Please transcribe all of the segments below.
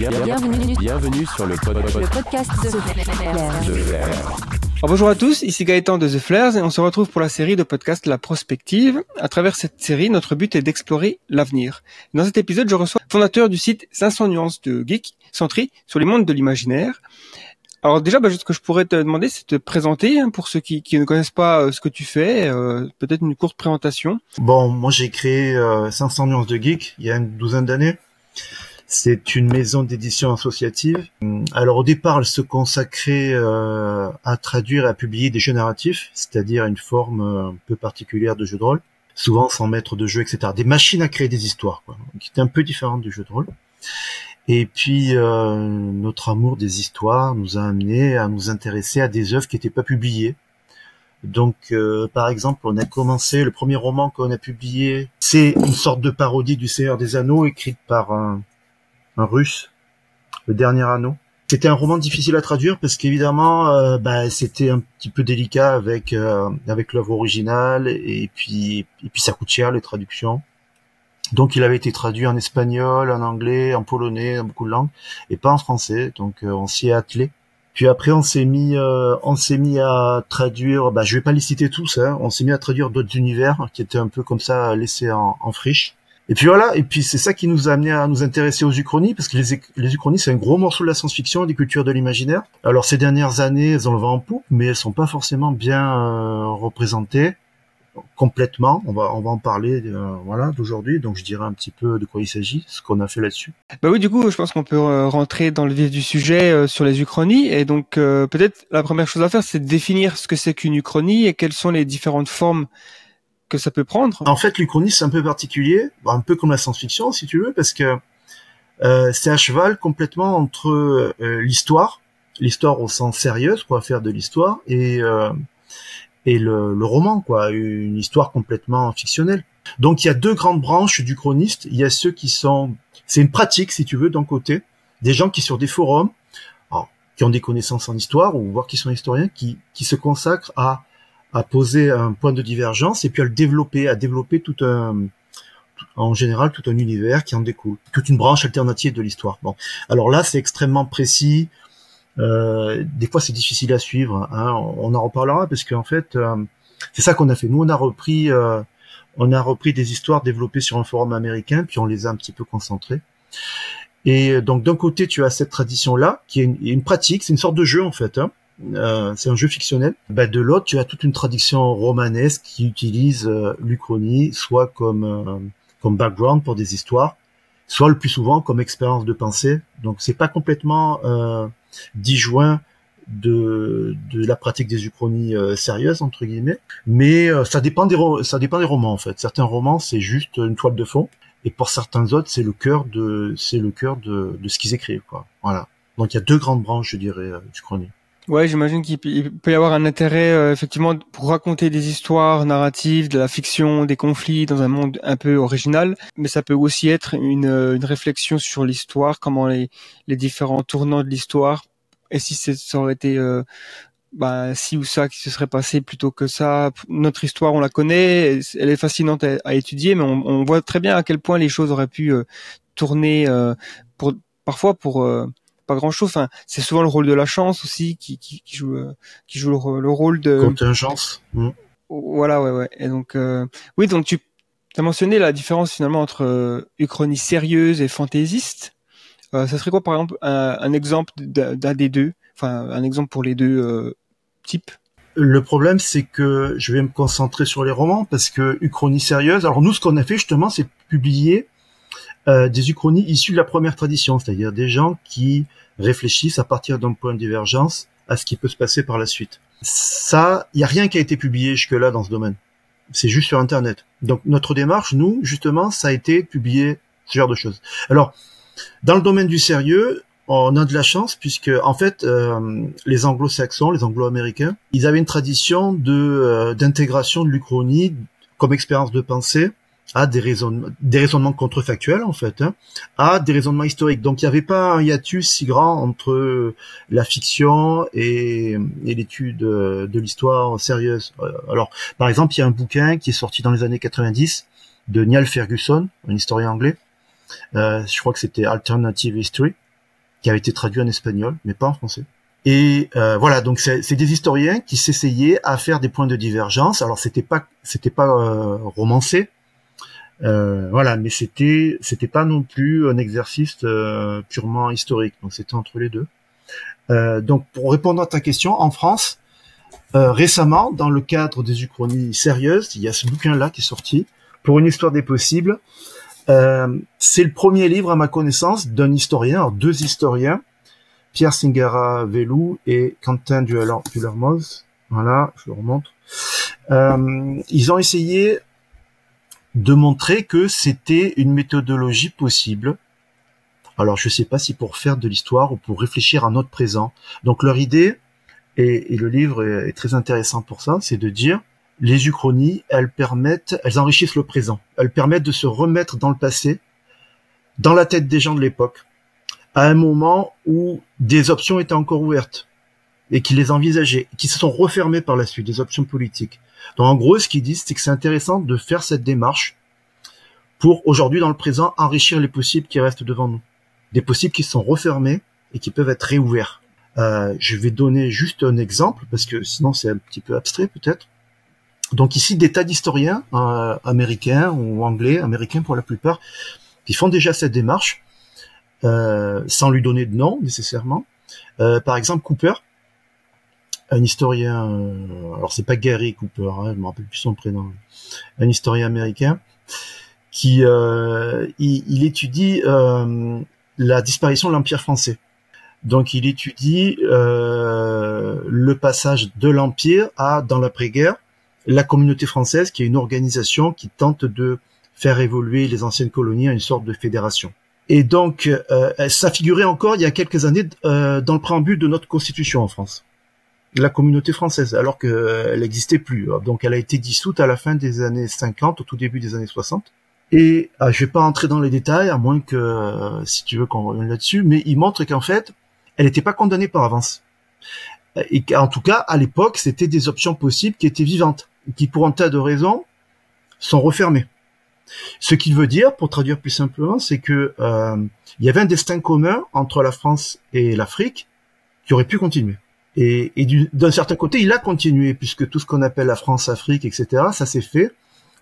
Bienvenue, Bienvenue sur le, pod- pod- le podcast de Flair. Alors, bonjour à tous, ici Gaëtan de The Flares et on se retrouve pour la série de podcast La Prospective. À travers cette série, notre but est d'explorer l'avenir. Dans cet épisode, je reçois le fondateur du site 500 nuances de geek, centré sur les mondes de l'imaginaire. Alors déjà, bah, ce que je pourrais te demander, c'est de te présenter hein, pour ceux qui, qui ne connaissent pas euh, ce que tu fais, euh, peut-être une courte présentation. Bon, moi j'ai créé euh, 500 nuances de geek il y a une douzaine d'années. C'est une maison d'édition associative. Alors au départ, elle se consacrait euh, à traduire et à publier des jeux narratifs, c'est-à-dire une forme euh, un peu particulière de jeu de rôle, souvent sans maître de jeu, etc. Des machines à créer des histoires, quoi, qui étaient un peu différentes du jeu de rôle. Et puis euh, notre amour des histoires nous a amené à nous intéresser à des œuvres qui n'étaient pas publiées. Donc, euh, par exemple, on a commencé le premier roman qu'on a publié, c'est une sorte de parodie du Seigneur des Anneaux écrite par un, un Russe, le Dernier Anneau. C'était un roman difficile à traduire parce qu'évidemment, euh, bah, c'était un petit peu délicat avec euh, avec l'œuvre originale et puis et puis ça coûte cher les traductions. Donc, il avait été traduit en espagnol, en anglais, en polonais, dans beaucoup de langues, et pas en français. Donc, euh, on s'y est attelé. Puis après, on s'est mis, euh, on s'est mis à traduire. Bah, je vais pas les citer tous. Hein, on s'est mis à traduire d'autres univers qui étaient un peu comme ça laissés en, en friche. Et puis voilà. Et puis c'est ça qui nous a amené à nous intéresser aux uchronies, parce que les, uchronies, c'est un gros morceau de la science-fiction et des cultures de l'imaginaire. Alors ces dernières années, elles ont le vent en poupe, mais elles sont pas forcément bien euh, représentées complètement. On va, on va en parler, euh, voilà, d'aujourd'hui. Donc je dirais un petit peu de quoi il s'agit, ce qu'on a fait là-dessus. Bah oui, du coup, je pense qu'on peut euh, rentrer dans le vif du sujet euh, sur les uchronies. Et donc, euh, peut-être la première chose à faire, c'est de définir ce que c'est qu'une uchronie et quelles sont les différentes formes que ça peut prendre. En fait, l'Uchronie, c'est un peu particulier, un peu comme la science-fiction, si tu veux, parce que euh, c'est à cheval complètement entre euh, l'histoire, l'histoire au sens sérieux, va faire de l'histoire, et euh, et le, le roman, quoi, une histoire complètement fictionnelle. Donc, il y a deux grandes branches du chroniste. Il y a ceux qui sont, c'est une pratique, si tu veux, d'un côté, des gens qui sur des forums, alors, qui ont des connaissances en histoire ou voire qui sont historiens, qui qui se consacrent à à poser un point de divergence et puis à le développer, à développer tout un, en général, tout un univers qui en découle, toute une branche alternative de l'histoire. Bon, alors là, c'est extrêmement précis. Euh, des fois, c'est difficile à suivre. Hein. On en reparlera parce qu'en fait, euh, c'est ça qu'on a fait. Nous, on a repris, euh, on a repris des histoires développées sur un forum américain, puis on les a un petit peu concentrées. Et donc, d'un côté, tu as cette tradition-là, qui est une, une pratique, c'est une sorte de jeu en fait. Hein. Euh, c'est un jeu fictionnel. Bah, de l'autre, tu as toute une tradition romanesque qui utilise euh, l'Uchronie soit comme euh, comme background pour des histoires, soit le plus souvent comme expérience de pensée. Donc c'est pas complètement euh, disjoint de de la pratique des uchronies sérieuses entre guillemets, mais ça dépend des ça dépend des romans en fait. Certains romans c'est juste une toile de fond, et pour certains autres c'est le cœur de c'est le cœur de de ce qu'ils écrivent quoi. Voilà. Donc il y a deux grandes branches je dirais euh, d'Uchronie. Ouais, j'imagine qu'il peut- y avoir un intérêt euh, effectivement pour raconter des histoires narratives, de la fiction, des conflits dans un monde un peu original, mais ça peut aussi être une, euh, une réflexion sur l'histoire, comment les, les différents tournants de l'histoire, et si ça aurait été euh, bah, ci ou ça qui se serait passé plutôt que ça. Notre histoire, on la connaît, elle est fascinante à, à étudier, mais on, on voit très bien à quel point les choses auraient pu euh, tourner euh, pour parfois pour euh, pas grand chose. Enfin, c'est souvent le rôle de la chance aussi qui, qui, qui joue euh, qui joue le, rôle- le rôle de Contingence. Mm. voilà ouais ouais. Et donc euh, oui donc tu as mentionné la différence finalement entre euh, uchronie sérieuse et fantaisiste. Euh, ça serait quoi par exemple un, un exemple d'un des deux, enfin un exemple pour les deux euh, types? Le problème, c'est que je vais me concentrer sur les romans parce que Uchronie sérieuse. Alors nous, ce qu'on a fait justement, c'est publier des uchronies issues de la première tradition, c'est-à-dire des gens qui réfléchissent à partir d'un point de divergence à ce qui peut se passer par la suite. Ça, il y a rien qui a été publié jusque-là dans ce domaine. C'est juste sur Internet. Donc notre démarche, nous, justement, ça a été publier ce genre de choses. Alors, dans le domaine du sérieux, on a de la chance puisque en fait euh, les anglo-saxons, les anglo-américains, ils avaient une tradition de euh, d'intégration de l'Uchronie comme expérience de pensée à des raisonnements, des raisonnements contrefactuels en fait, hein, à des raisonnements historiques. Donc il n'y avait pas un hiatus si grand entre la fiction et, l'étude euh, de l'histoire sérieuse. Euh, Alors par exemple, il y a un bouquin qui est sorti dans les années 90 de Niall Ferguson, un historien anglais. Euh, je crois que c'était Alternative History qui avait été traduit en espagnol, mais pas en français. Et euh, voilà, donc c'est des historiens qui s'essayaient à faire des points de divergence. Alors c'était pas c'était pas euh, romancé, euh, voilà, mais c'était c'était pas non plus un exercice euh, purement historique. Donc c'était entre les deux. Euh, donc pour répondre à ta question, en France, récemment, dans le cadre des uchronies sérieuses, il y a ce bouquin-là qui est sorti pour une histoire des possibles. c'est le premier livre à ma connaissance d'un historien, alors deux historiens, Pierre Singara Velou et Quentin Dulermoz. Voilà, je le remonte. ils ont essayé de montrer que c'était une méthodologie possible. Alors je ne sais pas si pour faire de l'histoire ou pour réfléchir à notre présent. Donc leur idée, et, le livre est, très intéressant pour ça, c'est de dire les uchronies, elles permettent, elles enrichissent le présent. Elles permettent de se remettre dans le passé, dans la tête des gens de l'époque, à un moment où des options étaient encore ouvertes et qui les envisageaient, qui se sont refermées par la suite, des options politiques. Donc en gros, ce qu'ils disent, c'est que c'est intéressant de faire cette démarche pour aujourd'hui, dans le présent, enrichir les possibles qui restent devant nous. Des possibles qui sont refermés et qui peuvent être réouverts. Euh, je vais donner juste un exemple, parce que sinon c'est un petit peu abstrait peut-être. Donc ici, des tas d'historiens euh, américains ou anglais, américains pour la plupart, qui font déjà cette démarche, euh, sans lui donner de nom nécessairement. par exemple, Cooper, un historien, euh, alors c'est pas Gary Cooper, hein, je me rappelle plus son prénom, un historien américain qui euh, il, étudie euh, la disparition de l'empire français. Donc il étudie le passage de l'empire à dans l'après-guerre la communauté française, qui est une organisation qui tente de faire évoluer les anciennes colonies à une sorte de fédération. Et donc, ça figurait encore il y a quelques années dans le préambule de notre constitution en France la communauté française, alors qu'elle n'existait plus. Donc elle a été dissoute à la fin des années 50, au tout début des années 60. Et ah, je vais pas entrer dans les détails, à moins que, euh, si tu veux qu'on revienne là-dessus, mais il montre qu'en fait, elle n'était pas condamnée par avance. Et qu'en tout cas, à l'époque, c'était des options possibles qui étaient vivantes, qui pour un tas de raisons sont refermées. Ce qu'il veut dire, pour traduire plus simplement, c'est que euh, il y avait un destin commun entre la France et l'Afrique qui aurait pu continuer. Et, et d'un certain côté, il a continué, puisque tout ce qu'on appelle la France-Afrique, etc., ça s'est fait,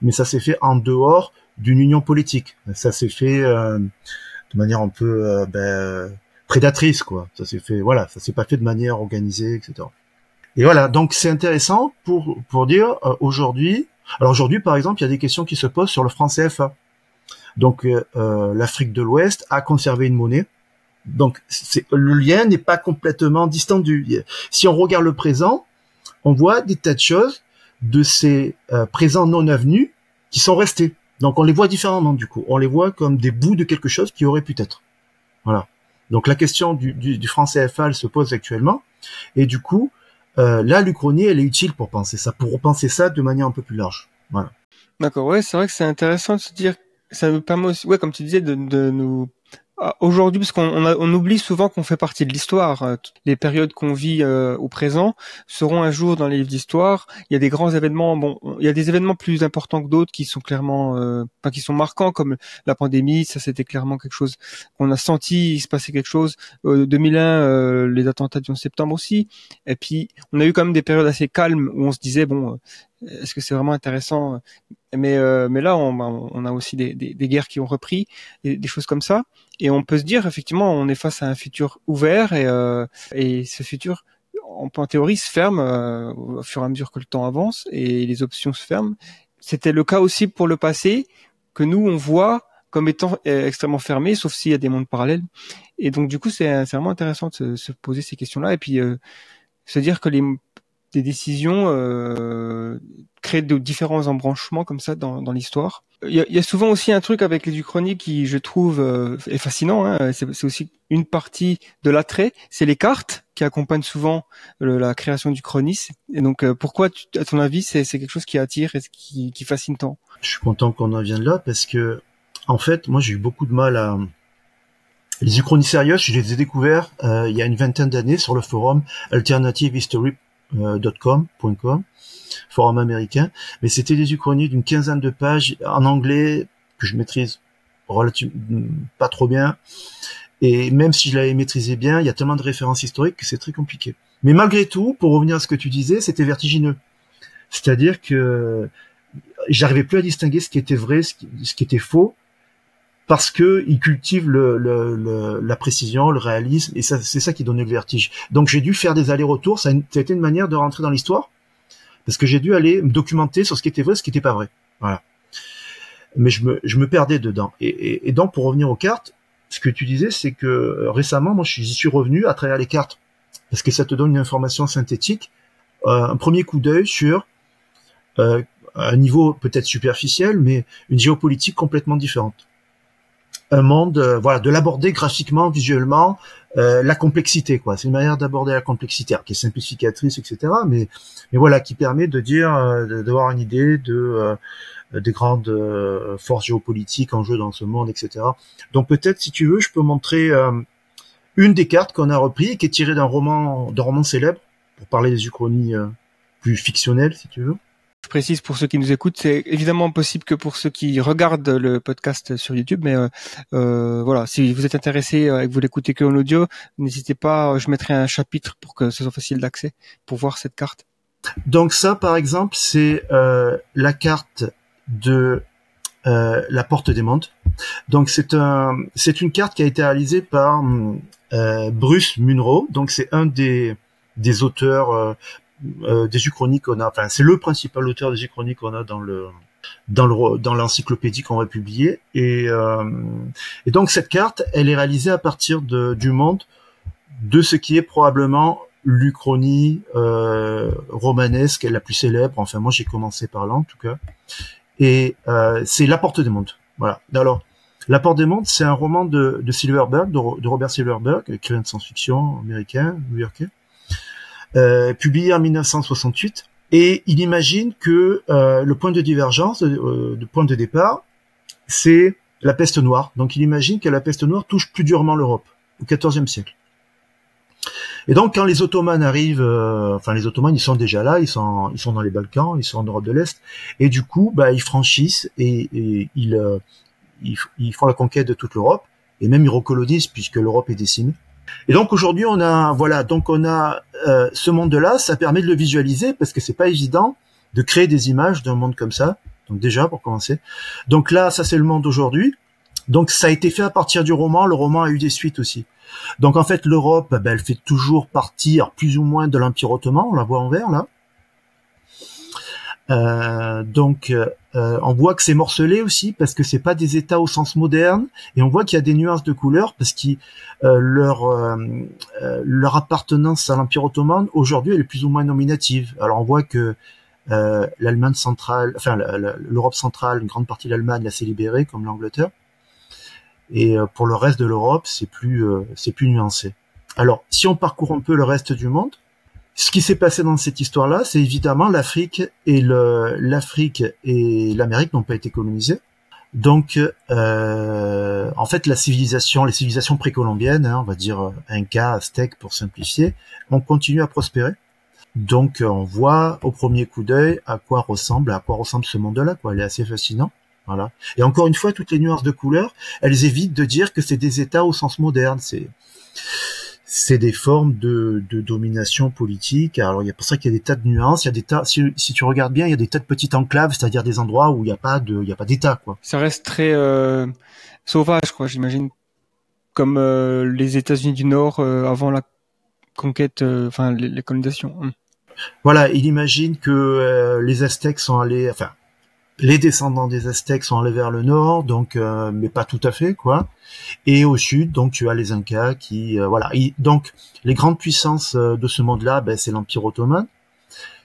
mais ça s'est fait en dehors d'une union politique. Ça s'est fait euh, de manière un peu euh, ben, prédatrice, quoi. Ça s'est fait, voilà, ça s'est pas fait de manière organisée, etc. Et voilà, donc c'est intéressant pour pour dire euh, aujourd'hui. Alors aujourd'hui, par exemple, il y a des questions qui se posent sur le franc CFA. Donc l'Afrique de l'Ouest a conservé une monnaie donc le lien n'est pas complètement distendu. Si on regarde le présent, on voit des tas de choses de ces euh, présents non avenus qui sont restés. Donc on les voit différemment du coup. On les voit comme des bouts de quelque chose qui aurait pu être. Voilà. Donc la question du, du, du franc CFA elle se pose actuellement. Et du coup, euh, là, l'Uchronie, elle est utile pour penser ça, pour penser ça de manière un peu plus large. Voilà. D'accord, ouais, c'est vrai que c'est intéressant de se dire, ça nous permet aussi, ouais, comme tu disais, de, de nous aujourd'hui, parce qu'on on, oublie souvent qu'on fait partie de l'histoire. Euh, les périodes qu'on vit euh, au présent seront un jour dans les livres d'histoire. Il y a des grands événements. Bon, il y a des événements plus importants que d'autres qui sont clairement, euh, pas qui sont marquants, comme la pandémie. Ça, c'était clairement quelque chose qu'on a senti. Il se passait quelque chose. 2001, les attentats du 11 septembre aussi. Et puis, on a eu quand même des périodes assez calmes où on se disait bon, est-ce que c'est vraiment intéressant Mais mais là, on, on a aussi des, des, des, guerres qui ont repris, des, des choses comme ça. Et on peut se dire effectivement, on est face à un futur ouvert et, euh, et ce futur, en, en théorie, se ferme euh, au fur et à mesure que le temps avance et les options se ferment. C'était le cas aussi pour le passé que nous on voit comme étant euh, extrêmement fermé, sauf s'il y a des mondes parallèles. Et donc du coup, c'est vraiment intéressant de se, se poser ces questions-là et puis euh, se dire que les des décisions euh, créent de différents embranchements comme ça dans, dans l'histoire. Il y, a, souvent aussi un truc avec les uchronies qui, je trouve, euh, est fascinant. Hein. C'est aussi une partie de l'attrait. C'est les cartes qui accompagnent souvent la création du chronis. Et donc, euh, pourquoi, à ton avis, c'est quelque chose qui attire et qui, qui fascine tant? Je suis content qu'on en vienne là parce que, en fait, moi, j'ai eu beaucoup de mal à les uchronies sérieuses. Je les ai découverts euh, il y a une vingtaine d'années sur le forum Alternative History .com, forum américain, mais c'était des uchronies d'une quinzaine de pages en anglais que je maîtrise relativement pas trop bien Et même si je l'avais maîtrisé bien, il y a tellement de références historiques que c'est très compliqué. Mais malgré tout, pour revenir à ce que tu disais, c'était vertigineux. C'est-à-dire que j'arrivais plus à distinguer ce qui était vrai, ce qui, était faux, parce que il cultive le, le, la précision, le réalisme, et c'est ça qui donnait le vertige. Donc j'ai dû faire des allers-retours. Ça, a été une manière de rentrer dans l'histoire, parce que j'ai dû aller me documenter sur ce qui était vrai, ce qui n'était pas vrai. Voilà. Mais je me, je me perdais dedans. Et, et, et donc pour revenir aux cartes, ce que tu disais, c'est que euh, récemment, moi, j'y suis revenu à travers les cartes, parce que ça te donne une information synthétique, euh, un premier coup d'œil sur euh, un niveau peut-être superficiel, mais une géopolitique complètement différente. Un monde, voilà, de l'aborder graphiquement, visuellement, la complexité, quoi. C'est une manière d'aborder la complexité, qui est simplificatrice, etc. Mais, mais voilà, qui permet de dire, d'avoir une idée de euh, des grandes euh, forces géopolitiques en jeu dans ce monde, etc. Donc peut-être, si tu veux, je peux montrer euh, une des cartes qu'on a repris qui est tirée d'un roman, d'un roman célèbre, pour parler des uchronies plus fictionnelles, si tu veux. Je précise pour ceux qui nous écoutent, c'est évidemment possible que pour ceux qui regardent le podcast sur YouTube, mais euh, voilà, si vous êtes intéressé et que vous l'écoutez que en audio, n'hésitez pas, je mettrai un chapitre pour que ce soit facile d'accès pour voir cette carte. Donc ça, par exemple, c'est euh, la carte de euh, la Porte des Mondes. Donc c'est un, c'est une carte qui a été réalisée par euh, Bruce Munro. Donc c'est un des des auteurs euh, des uchroniques qu'on a. Enfin c'est le principal auteur des uchroniques qu'on a dans le dans le dans l'encyclopédie qu'on va publier. Et euh, et donc cette carte, elle est réalisée à partir de, du monde de ce qui est probablement l'Uchronie euh, romanesque la plus célèbre. Enfin, moi, j'ai commencé par là, en tout cas et euh, c'est La Porte des Mondes. Voilà. Alors, La Porte des Mondes, c'est un roman de, de Silverberg, de, Robert Silverberg, écrivain de science-fiction américain, new-yorkais, publié en 1968. Et il imagine que euh, le point de divergence, euh, le point de départ, c'est la peste noire. Donc il imagine que la peste noire touche plus durement l'Europe au XIVe siècle. Et donc quand les Ottomans arrivent, euh, enfin les Ottomans ils sont déjà là, ils sont ils sont dans les Balkans, ils sont en Europe de l'Est, et du coup bah ils franchissent et, ils, euh, ils, font la conquête de toute l'Europe et même ils recolonisent puisque l'Europe est décimée. Et donc aujourd'hui on a voilà donc on a euh, ce monde-là, ça permet de le visualiser parce que c'est pas évident de créer des images d'un monde comme ça. Donc déjà pour commencer. Donc là ça c'est le monde d'aujourd'hui. Donc ça a été fait à partir du roman. Le roman a eu des suites aussi. Donc en fait, l'Europe, ben, elle fait toujours partir plus ou moins de l'Empire ottoman, on la voit en vert là. Euh, donc euh, on voit que c'est morcelé aussi parce que c'est pas des États au sens moderne et on voit qu'il y a des nuances de couleurs parce que euh, leur leur appartenance à l'Empire ottoman aujourd'hui elle est plus ou moins nominative. Alors on voit que l'Allemagne centrale, enfin l'Europe centrale, une grande partie de l'Allemagne s'est libérée comme l'Angleterre. Et euh, pour le reste de l'Europe, c'est plus, euh, c'est plus nuancé. Alors, si on parcourt un peu le reste du monde, ce qui s'est passé dans cette histoire-là, c'est évidemment l'Afrique et le, l'Afrique et l'Amérique n'ont pas été colonisées. Donc, euh, en fait, la civilisation, les civilisations précolombiennes, hein, on va dire Inca, Aztèque pour simplifier, ont continué à prospérer. Donc, on voit au premier coup d'œil à quoi ressemble, à quoi ressemble ce monde-là. Quoi, il est assez fascinant. Voilà. Et encore une fois, toutes les nuances de couleurs, elles évitent de dire que c'est des États au sens moderne. C'est c'est des formes de, de, domination politique. Alors il y a pour ça qu'il y a des tas de nuances. Il y a des tas. Si, si, tu regardes bien, il y a des tas de petites enclaves, c'est-à-dire des endroits où il n'y a pas de, il y a pas d'État, quoi. Ça reste très euh, sauvage, quoi. J'imagine comme euh, les États-Unis du Nord euh, avant la conquête, euh, enfin les, les colonisations. Voilà, il imagine que les Aztèques sont allés, enfin les descendants des Aztèques sont allés vers le nord, donc euh, mais pas tout à fait quoi. Et au sud, donc tu as les Incas qui euh, voilà. donc les grandes puissances euh, de ce monde-là, ben, c'est l'Empire ottoman,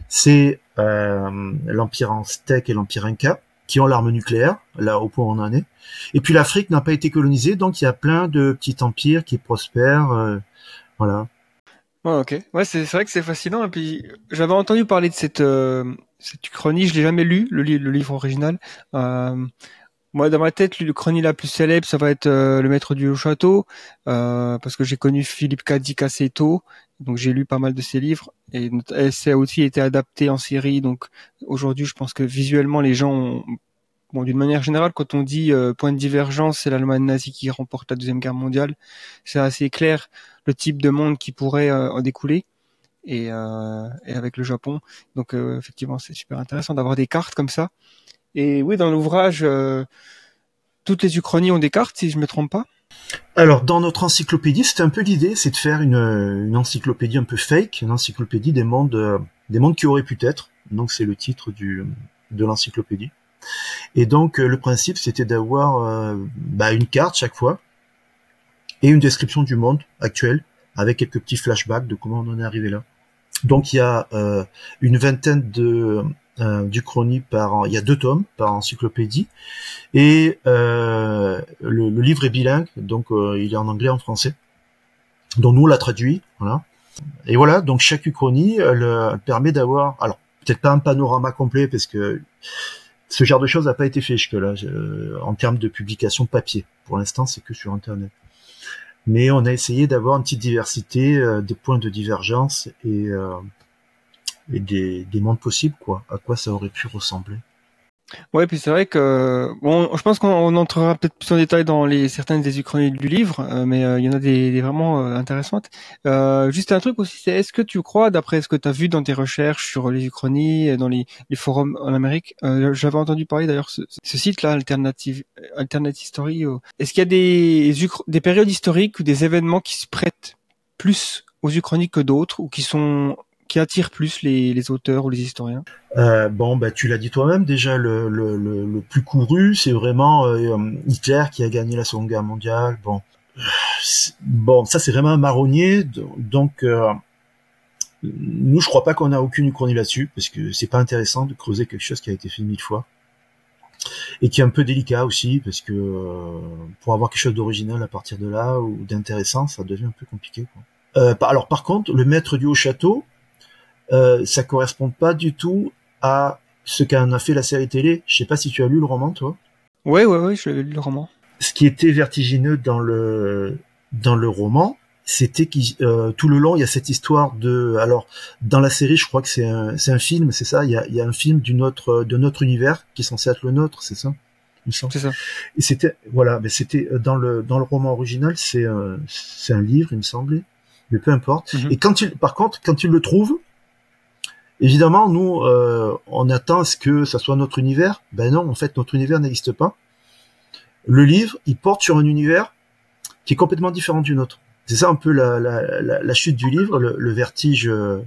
c'est l'Empire aztèque et l'Empire Inca qui ont l'arme nucléaire, là au point où on en est. Et puis l'Afrique n'a pas été colonisée, donc il y a plein de petits empires qui prospèrent, voilà. Ok, ouais, c'est vrai que c'est fascinant. Et puis j'avais entendu parler de cette cette chronie, je l'ai jamais lu, le, le livre original. Euh, moi, dans ma tête, le chronie la plus célèbre, ça va être euh, Le Maître du Château, euh, parce que j'ai connu Philippe Cadic assez tôt, donc j'ai lu pas mal de ses livres, et, et ça a aussi été adapté en série, donc aujourd'hui, je pense que visuellement, les gens ont bon, d'une manière générale, quand on dit euh, point de divergence, c'est l'Allemagne nazie qui remporte la deuxième guerre mondiale, c'est assez clair le type de monde qui pourrait euh, en découler. Et, euh, et, avec le Japon, donc effectivement, c'est super intéressant d'avoir des cartes comme ça. Et oui, dans l'ouvrage, toutes les uchronies ont des cartes, si je me trompe pas. Alors, dans notre encyclopédie, c'était un peu l'idée, c'est de faire une, encyclopédie un peu fake, une encyclopédie des mondes, des mondes qui auraient pu être. Donc, c'est le titre de l'encyclopédie. Et donc euh, le principe c'était d'avoir euh, bah, une carte chaque fois et une description du monde actuel avec quelques petits flashbacks de comment on en est arrivé là. Donc il y a euh, une vingtaine de d'Uchronie par il y a deux tomes par encyclopédie et le, le, livre est bilingue donc il est en anglais et en français donc nous on l'a traduit voilà et voilà donc chaque uchronie elle, permet d'avoir alors peut-être pas un panorama complet parce que ce genre de choses n'a pas été fait jusque-là en termes de publication papier. Pour l'instant, c'est que sur Internet. Mais on a essayé d'avoir une petite diversité, euh, des points de divergence et, euh, et des, des mondes possibles, quoi. À quoi ça aurait pu ressembler. Ouais, puis c'est vrai que bon, je pense qu'on entrera peut-être plus en détail dans les certaines des uchronies du livre, euh, mais euh, il y en a des, des vraiment euh, intéressantes. juste un truc aussi, c'est est-ce que tu crois, d'après ce que tu as vu dans tes recherches sur les uchronies, dans les, les forums en Amérique, j'avais entendu parler d'ailleurs ce, ce site-là, Alternative, Alternative Story. Est-ce qu'il y a des des périodes historiques ou des événements qui se prêtent plus aux uchronies que d'autres ou qui sont qui attire plus les, les auteurs ou les historiens euh, Bon, bah tu l'as dit toi-même déjà, le, le, le, le plus couru, c'est vraiment euh, Hitler qui a gagné la Seconde Guerre mondiale. Bon, bon, ça c'est vraiment un marronnier, donc euh, nous je crois pas qu'on a aucune uchronie là-dessus parce que c'est pas intéressant de creuser quelque chose qui a été fait mille fois et qui est un peu délicat aussi parce que euh, pour avoir quelque chose d'original à partir de là ou d'intéressant, ça devient un peu compliqué. Quoi. Euh, alors par contre, le maître du haut château, euh, ça correspond pas du tout à ce qu'en a fait la série télé. Je sais pas si tu as lu le roman, toi. Ouais, ouais, ouais, je lu le roman. Ce qui était vertigineux dans le dans le roman, c'était que euh, tout le long il y a cette histoire de alors dans la série je crois que c'est un c'est un film c'est ça? Il y a, il y a un film d'une autre de notre univers qui est censé être le nôtre c'est ça? C'est ça et c'était voilà mais c'était euh, dans le dans le roman original c'est un c'est un livre il me semblait mais peu importe mm-hmm. et quand tu par contre quand tu le trouves Évidemment, nous, euh, on attend à ce que ça soit notre univers. Ben non, en fait, notre univers n'existe pas. Le livre, il porte sur un univers qui est complètement différent du nôtre. C'est ça un peu la, la, la, chute du livre, le, vertige euh,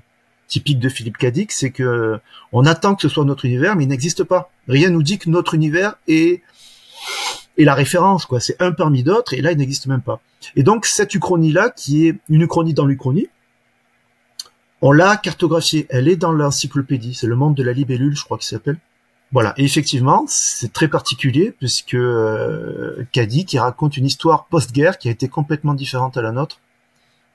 typique de Philippe Cadic, c'est que on attend que ce soit notre univers, mais il n'existe pas. Rien nous dit que notre univers est, est la référence, quoi. C'est un parmi d'autres, et là, il n'existe même pas. Et donc, cette uchronie-là, qui est une uchronie dans l'uchronie, on l'a cartographiée, elle est dans l'encyclopédie, c'est le monde de la libellule, je crois qu'il s'appelle. Voilà, et effectivement, c'est très particulier puisque euh, Caddy qui raconte une histoire post-guerre qui a été complètement différente à la nôtre.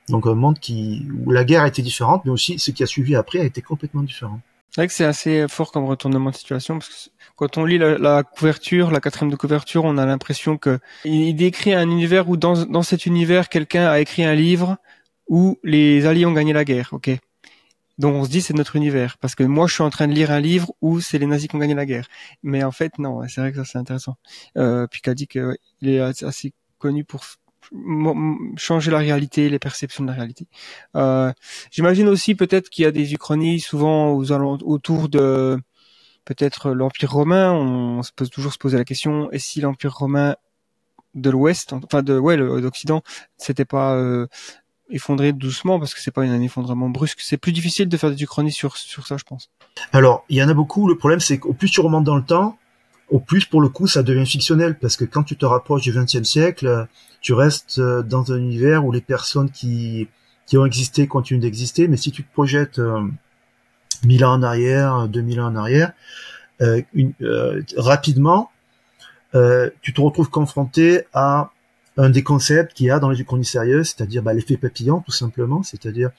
Donc un monde qui où la guerre a été différente, mais aussi ce qui a suivi après a été complètement différent. C'est vrai que c'est assez fort comme retournement de situation parce que quand on lit la, couverture, la quatrième de couverture, on a l'impression que il décrit un univers où dans, dans cet univers, quelqu'un a écrit un livre où les Alliés ont gagné la guerre. Ok, donc on se dit c'est notre univers. Parce que moi je suis en train de lire un livre où c'est les nazis qui ont gagné la guerre. Mais en fait non c'est vrai que ça c'est intéressant. Euh, puis dit qu'il est assez connu pour changer la réalité les perceptions de la réalité. Euh, j'imagine aussi peut-être qu'il y a des uchronies souvent autour de peut-être l'empire romain. On, se peut toujours se poser la question et si l'empire romain de l'Ouest, enfin de ouais l'Occident, c'était pas euh, effondrer doucement parce que c'est pas un effondrement brusque. C'est plus difficile de faire des uchronies sur, sur ça, je pense. Alors, il y en a beaucoup. Le problème, c'est qu'au plus tu remontes dans le temps, au plus pour le coup, ça devient fictionnel parce que quand tu te rapproches du XXe siècle, tu restes euh, dans un univers où les personnes qui, qui ont existé continuent d'exister. Mais si tu te projettes euh, 1000 ans en arrière, 2000 ans en arrière, euh, une, euh, rapidement, euh, tu te retrouves confronté à un des concepts qu'il y a dans les uchronies sérieuses, c'est-à-dire bah, l'effet papillon tout simplement, c'est-à-dire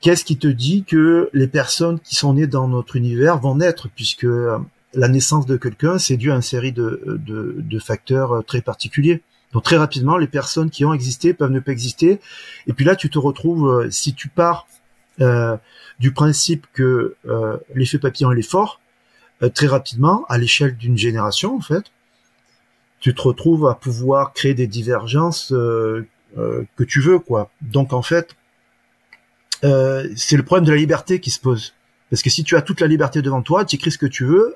qu'est-ce qui te dit que les personnes qui sont nées dans notre univers vont naître, puisque euh, la naissance de quelqu'un, c'est dû à une série de, de, facteurs euh, très particuliers. Donc très rapidement, les personnes qui ont existé peuvent ne pas exister. Et puis là, tu te retrouves, euh, si tu pars du principe que l'effet papillon il est fort, très rapidement, à l'échelle d'une génération en fait, tu te retrouves à pouvoir créer des divergences euh, euh, que tu veux quoi. Donc en fait, euh, c'est le problème de la liberté qui se pose. Parce que si tu as toute la liberté devant toi, tu écris ce que tu veux,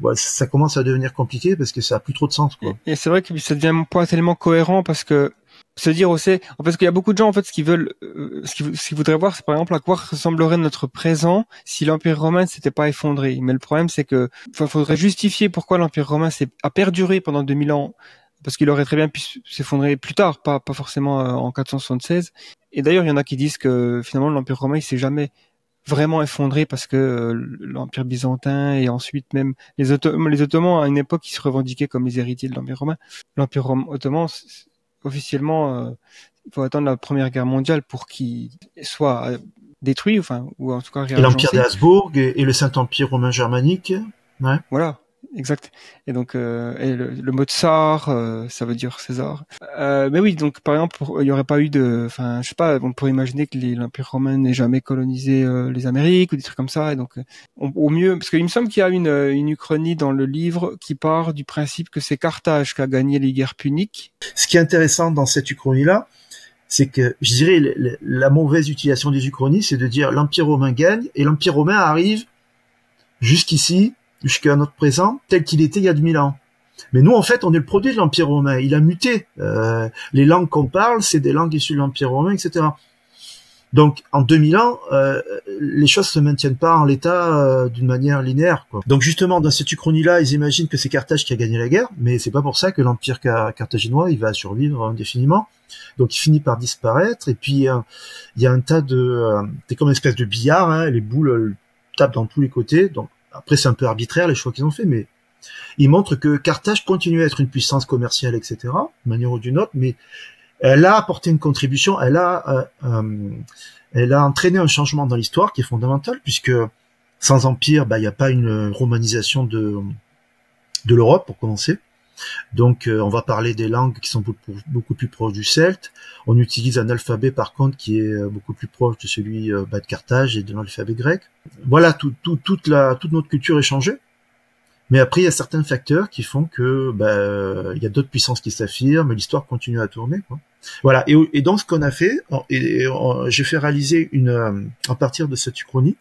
ouais, ça commence à devenir compliqué parce que ça a plus trop de sens. Quoi. Et, et c'est vrai que ça devient pas tellement cohérent parce que se dire aussi, parce qu'il y a beaucoup de gens en fait, ce qu'ils veulent, euh, ce qu'ils voudraient voir, c'est par exemple à quoi ressemblerait notre présent si l'Empire romain s'était pas effondré. Mais le problème, c'est que, faudrait justifier pourquoi l'Empire romain a perduré pendant 2000 ans, parce qu'il aurait très bien pu s'effondrer plus tard, pas pas forcément euh, en 476. Et d'ailleurs, il y en a qui disent que finalement l'Empire romain il s'est jamais vraiment effondré parce que euh, l'Empire byzantin et ensuite même les Ottomans à une époque ils se revendiquaient comme les héritiers de l'Empire romain. L'Empire ottoman officiellement, euh, il faut attendre la Première Guerre mondiale pour qu'il soit euh, détruit, enfin, ou en tout cas l'Empire des Habsbourg et, et le Saint-Empire romain germanique. Ouais. Voilà, exact. Et donc, euh, le, mot tsar, euh, ça veut dire César. Euh, mais oui, donc par exemple, il n'y aurait pas eu de, enfin, je sais pas, on pourrait imaginer que l'Empire romain n'ait jamais colonisé euh, les Amériques ou des trucs comme ça. Et donc, on, au mieux, parce qu'il me semble qu'il y a une, une uchronie dans le livre qui part du principe que c'est Carthage qui a gagné les guerres puniques. Ce qui est intéressant dans cette uchronie-là, c'est que je dirais la mauvaise utilisation des uchronies, c'est de dire l'Empire romain gagne et l'Empire romain arrive jusqu'ici jusqu'à notre présent tel qu'il était il y a 2000 ans. Mais nous, en fait, on est le produit de l'Empire romain. Il a muté. Euh, les langues qu'on parle, c'est des langues issues de l'Empire romain, etc. Donc, en 2000 ans, euh, les choses se maintiennent pas en l'état euh, d'une manière linéaire. Donc, justement, dans cette uchronie-là, ils imaginent que c'est Carthage qui a gagné la guerre, mais c'est pas pour ça que l'empire carthaginois il va survivre indéfiniment. Donc, il finit par disparaître. Et puis, il y a un tas de, c'est comme une espèce de billard. Hein, les boules tapent dans tous les côtés. Donc, après, c'est un peu arbitraire les choix qu'ils ont fait, mais ils montrent que Carthage continue à être une puissance commerciale, etc., d'une manière ou d'une autre, mais elle a apporté une contribution, elle a, euh, euh, elle a entraîné un changement dans l'histoire qui est fondamental, puisque sans empire, bah, il n'y a pas une romanisation de, de l'Europe, pour commencer. Donc, euh, on va parler des langues qui sont beaucoup, plus proches du celte. On utilise un alphabet, par contre, qui est beaucoup plus proche de celui bah, de Carthage et de l'alphabet grec. Voilà, tout, tout, toute, la, toute notre culture est changée. Mais après, il y a certains facteurs qui font que bah, il y a d'autres puissances qui s'affirment, l'histoire continue à tourner. Quoi. Voilà. Et, et, donc, ce qu'on a fait, j'ai fait réaliser une, euh, à partir de cette uchronie,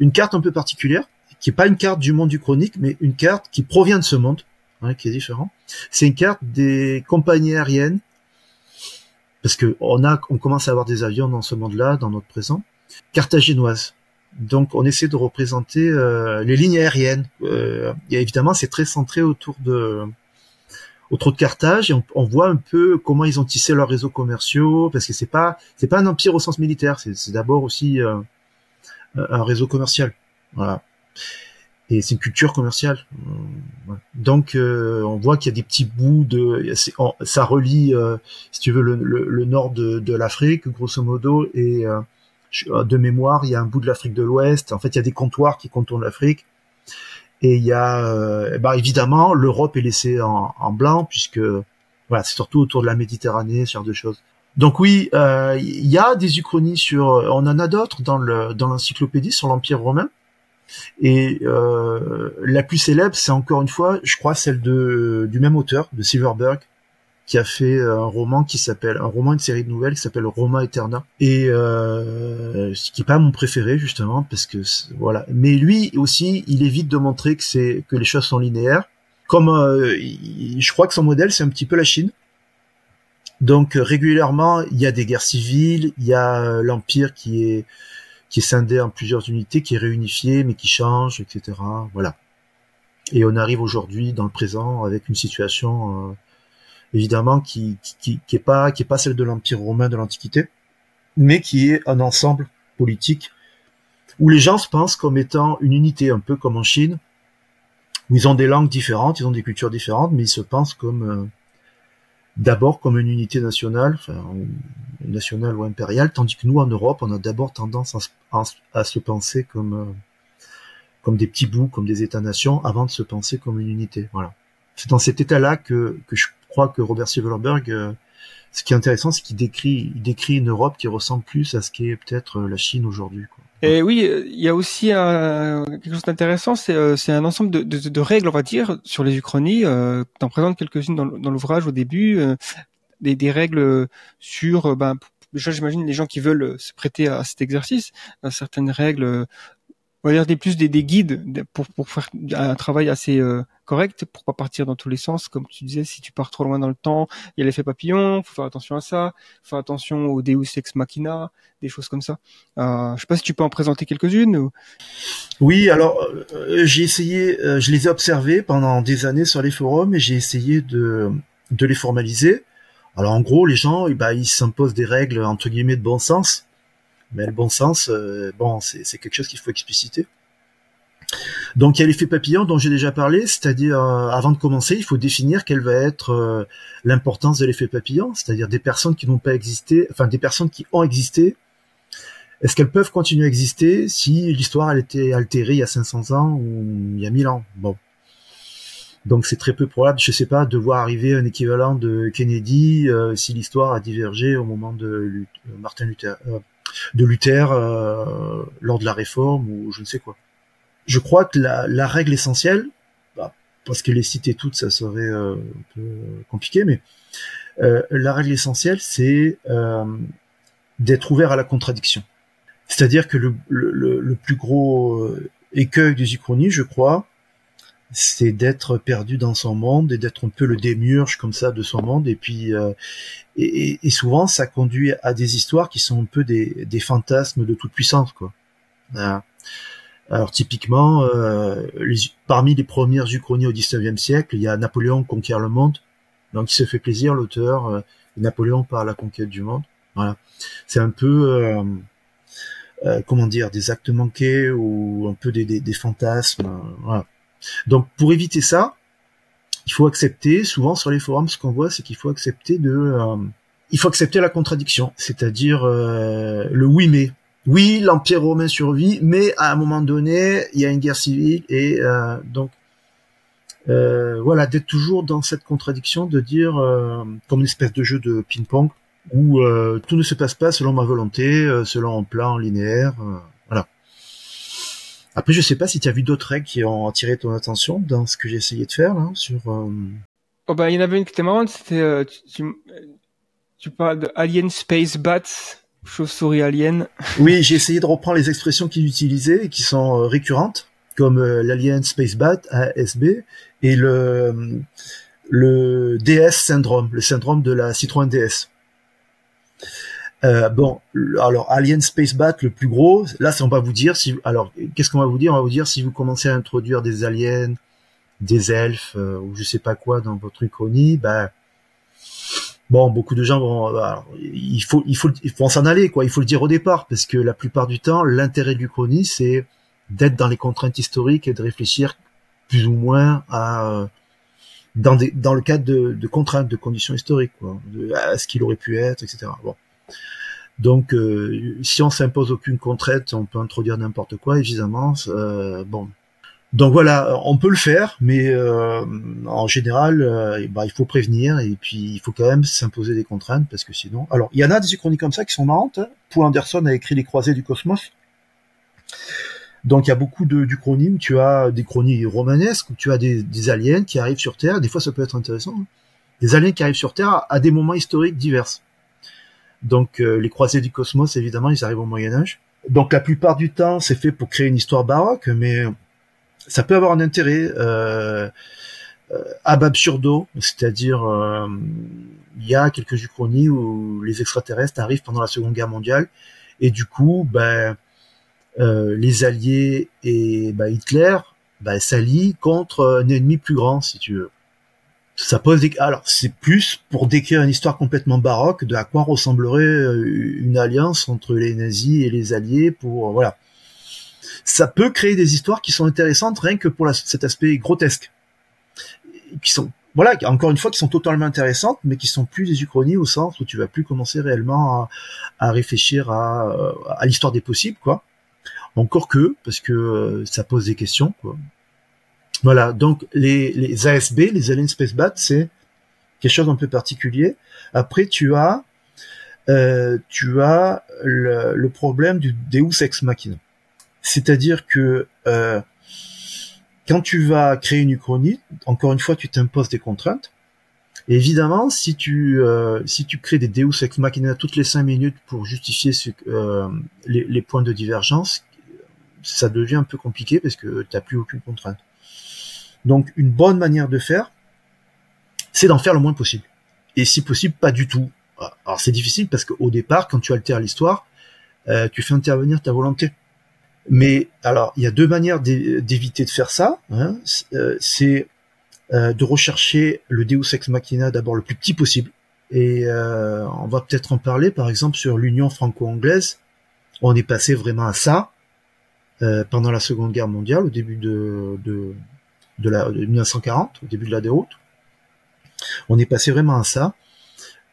une carte un peu particulière, qui est pas une carte du monde uchronique, mais une carte qui provient de ce monde, hein, qui est différent. C'est une carte des compagnies aériennes, parce que on a, on commence à avoir des avions dans ce monde-là, dans notre présent, carthaginoises. Donc on essaie de représenter euh, les lignes aériennes. Euh, et évidemment, c'est très centré autour de autour de Carthage et on, on, voit un peu comment ils ont tissé leurs réseaux commerciaux parce que c'est pas c'est pas un empire au sens militaire, c'est d'abord aussi euh, un réseau commercial. Voilà. Et c'est une culture commerciale. Donc euh, on voit qu'il y a des petits bouts de ça relie si tu veux le, nord de, l'Afrique grosso modo et de mémoire, il y a un bout de l'Afrique de l'Ouest. En fait, il y a des comptoirs qui contournent l'Afrique. Et il y a, euh, bah évidemment, l'Europe est laissée en, blanc puisque voilà, c'est surtout autour de la Méditerranée, ce genre de choses. Donc oui, euh, il y a des uchronies sur, on en a d'autres dans le dans l'encyclopédie sur l'Empire romain. Et euh, la plus célèbre, c'est encore une fois, je crois, celle de du même auteur, de Silverberg, qui a fait un roman qui s'appelle un roman une série de nouvelles qui s'appelle Roma Eterna. Et euh, qui est pas mon préféré justement parce que voilà. Mais lui aussi il évite de montrer que c'est que les choses sont linéaires. Comme euh, je crois que son modèle c'est un petit peu la Chine. Donc régulièrement il y a des guerres civiles il y a l'empire qui est qui est scindé en plusieurs unités qui est réunifié mais qui change etc voilà. Et on arrive aujourd'hui dans le présent avec une situation euh, évidemment qui, qui, qui est pas pas celle de l'empire romain de l'antiquité mais qui est un ensemble politique où les gens se pensent comme étant une unité un peu comme en Chine où ils ont des langues différentes ils ont des cultures différentes mais ils se pensent comme euh, d'abord comme une unité nationale enfin nationale ou impériale tandis que nous en Europe on a d'abord tendance à, à, se penser comme euh, comme des petits bouts comme des États-nations avant de se penser comme une unité. Voilà. C'est dans cet état-là que, que je crois que Robert Silverberg, euh, ce qui est intéressant, c'est qu'il décrit, il décrit une Europe qui ressemble plus à ce qu'est peut-être la Chine aujourd'hui. Et oui, il y a aussi un, quelque chose d'intéressant, c'est euh, c'est un ensemble de, de, de, règles, on va dire, sur les uchronies. Euh, T'en présentes quelques-unes dans, l'ouvrage au début, euh, des, des règles sur, euh, ben, j'imagine les gens qui veulent se prêter à cet exercice, certaines règles on va dire des plus des, des guides pour pour faire un travail assez euh, correct pour pas partir dans tous les sens comme tu disais si tu pars trop loin dans le temps il y a l'effet papillon faut faire attention à ça faut faire attention au Deus ex machina des choses comme ça. Euh, je sais pas si tu peux en présenter quelques-unes ou... oui alors euh, j'ai essayé euh, je les ai observés pendant des années sur les forums et j'ai essayé de de les formaliser. Alors en gros les gens eh ben, ils s'imposent des règles entre guillemets de bon sens mais le bon sens, euh, bon, c'est quelque chose qu'il faut expliciter. Donc il y a l'effet papillon dont j'ai déjà parlé, c'est-à-dire euh, avant de commencer, il faut définir quelle va être euh, l'importance de l'effet papillon, c'est-à-dire des personnes qui n'ont pas existé, enfin des personnes qui ont existé. Est-ce qu'elles peuvent continuer à exister si l'histoire a été altérée il y a 500 ans ou il y a 1000 ans? Bon. Donc c'est très peu probable, je sais pas, de voir arriver un équivalent de Kennedy si l'histoire a divergé au moment de Martin Luther, de Luther euh, lors de la réforme ou je ne sais quoi. Je crois que la, règle essentielle, bah, parce que les citer toutes, ça serait euh, un peu compliqué, mais euh, la règle essentielle, c'est d'être ouvert à la contradiction. C'est-à-dire que le, le, plus gros écueil des uchronies, je crois, c'est d'être perdu dans son monde et d'être un peu le démiurge comme ça de son monde. Et puis euh, et, et, souvent ça conduit à des histoires qui sont un peu des, des fantasmes de toute puissance quoi alors typiquement euh, parmi les premières uchronies au XIXe siècle il y a Napoléon conquiert le monde. Donc il se fait plaisir l'auteur euh, Napoléon par la conquête du monde. Voilà. C'est un peu comment dire des actes manqués ou un peu des, des, des fantasmes voilà donc pour éviter ça, il faut accepter, souvent sur les forums, ce qu'on voit, c'est qu'il faut accepter de, euh, il faut accepter la contradiction, c'est-à-dire euh, le oui mais. Oui, l'Empire romain survit, mais à un moment donné, il y a une guerre civile et euh, donc voilà, d'être toujours dans cette contradiction, de dire comme une espèce de jeu de ping-pong où tout ne se passe pas selon ma volonté, selon un plan linéaire. Après, je sais pas si tu as vu d'autres règles qui ont attiré ton attention dans ce que j'ai essayé de faire là sur. Euh... Oh bah il y en avait une qui était marrante, c'était euh, tu, tu, parles de Alien Space Bats, chauve-souris alien. Oui, j'ai essayé de reprendre les expressions qu'il utilisait et qui sont euh, récurrentes, comme euh, l'Alien Space Bat ASB et le le DS syndrome, le syndrome de la Citroën DS. Euh, bon, alors Alien Space Bat, le plus gros, là, on va vous dire si. Alors, qu'est-ce qu'on va vous dire? On va vous dire si vous commencez à introduire des aliens, des elfes euh, ou je sais pas quoi dans votre uchronie, ben bon, beaucoup de gens vont. Alors, il faut, il faut, il faut s'en aller, quoi. Il faut le dire au départ, parce que la plupart du temps, l'intérêt de l'uchronie, c'est d'être dans les contraintes historiques et de réfléchir plus ou moins à euh, dans, des, dans le cadre de, de contraintes, de conditions historiques, quoi, de, à ce qu'il aurait pu être, etc. Bon. Donc, euh, si on s'impose aucune contrainte, on peut introduire n'importe quoi, évidemment. Euh, bon. Donc voilà, on peut le faire, mais euh, en général, euh, bah, il faut prévenir et puis il faut quand même s'imposer des contraintes parce que sinon. Alors, il y en a des uchronies comme ça qui sont marrantes. Hein. Paul Anderson a écrit les Croisés du Cosmos. Donc il y a beaucoup de d'uchronies où tu as des chronies romanesques où tu as des, des, aliens qui arrivent sur Terre. Des fois, ça peut être intéressant. Hein. Des aliens qui arrivent sur Terre à des moments historiques divers. Donc euh, les croisés du cosmos, évidemment, ils arrivent au Moyen Âge. Donc la plupart du temps, c'est fait pour créer une histoire baroque, mais ça peut avoir un intérêt euh, euh ab absurdo, c'est-à-dire euh, il y a quelques uchronies où les extraterrestres arrivent pendant la Seconde Guerre mondiale. Et du coup, ben les Alliés et ben, Hitler ben, s'allient contre un ennemi plus grand, si tu veux ça pose alors c'est plus pour décrire une histoire complètement baroque de à quoi ressemblerait euh, une alliance entre les nazis et les alliés pour voilà. Ça peut créer des histoires qui sont intéressantes rien que pour cet aspect grotesque. Qui sont voilà encore une fois qui sont totalement intéressantes mais qui sont plus des uchronies au sens où tu vas plus commencer réellement à, réfléchir à, euh, à l'histoire des possibles quoi. Encore que parce que euh, ça pose des questions quoi voilà, donc les, les ASB, les Alien Space Bat, c'est quelque chose d'un peu particulier. Après, tu as, euh, tu as le, le, problème du Deus Ex Machina. C'est-à-dire que euh, quand tu vas créer une uchronie, encore une fois, tu t'imposes des contraintes. Évidemment, si tu euh, si tu crées des Deus ex machina toutes les cinq minutes pour justifier ce, euh, les, les, points de divergence, ça devient un peu compliqué parce que tu n'as plus aucune contrainte. Donc, une bonne manière de faire, c'est d'en faire le moins possible. Et si possible, pas du tout. Alors, c'est difficile parce qu'au départ, quand tu altères l'histoire, euh, tu fais intervenir ta volonté. Mais alors, il y a deux manières d'éviter de faire ça. Hein. C'est euh, de rechercher le Deus ex machina d'abord le plus petit possible. Et euh, on va peut-être en parler, par exemple, sur l'union franco-anglaise. On est passé vraiment à ça euh, pendant la Seconde Guerre mondiale, au début de, de la de 1940, au début de la déroute. On est passé vraiment à ça,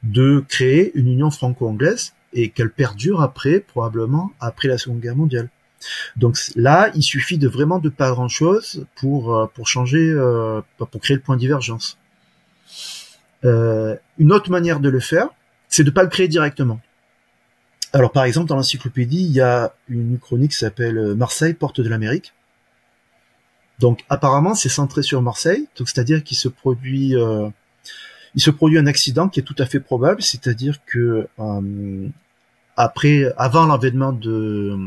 de créer une union franco-anglaise et qu'elle perdure après, probablement après la Seconde Guerre mondiale. Donc là, il suffit de vraiment de pas grand chose pour euh, pour changer, euh, pour créer le point de divergence. Euh, une autre manière de le faire, c'est de pas le créer directement. Alors par exemple, dans l'encyclopédie, il y a une chronique qui s'appelle Marseille, porte de l'Amérique. Donc apparemment, c'est centré sur Marseille, donc c'est-à-dire qu'il se produit euh, il se produit un accident qui est tout à fait probable, c'est-à-dire que euh, après, avant l'avènement de,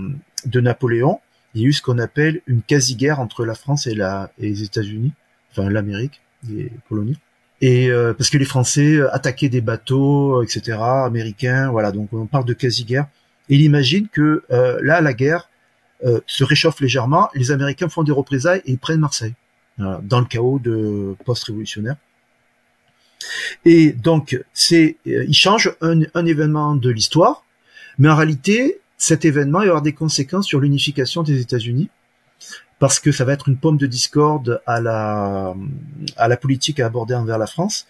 de Napoléon, il y a eu ce qu'on appelle une quasi-guerre entre la France et, la, et les États-Unis, enfin l'Amérique, les colonies. Et euh, parce que les Français attaquaient des bateaux, etc., américains, voilà. Donc on parle de quasi-guerre. Il imagine que euh, là, la guerre se réchauffe légèrement. Les Américains font des représailles et ils prennent Marseille dans le chaos de post-révolutionnaire. Et donc c'est, il change un, un événement de l'histoire, mais en réalité, cet événement va avoir des conséquences sur l'unification des États-Unis parce que ça va être une pomme de discorde à la à la politique à aborder envers la France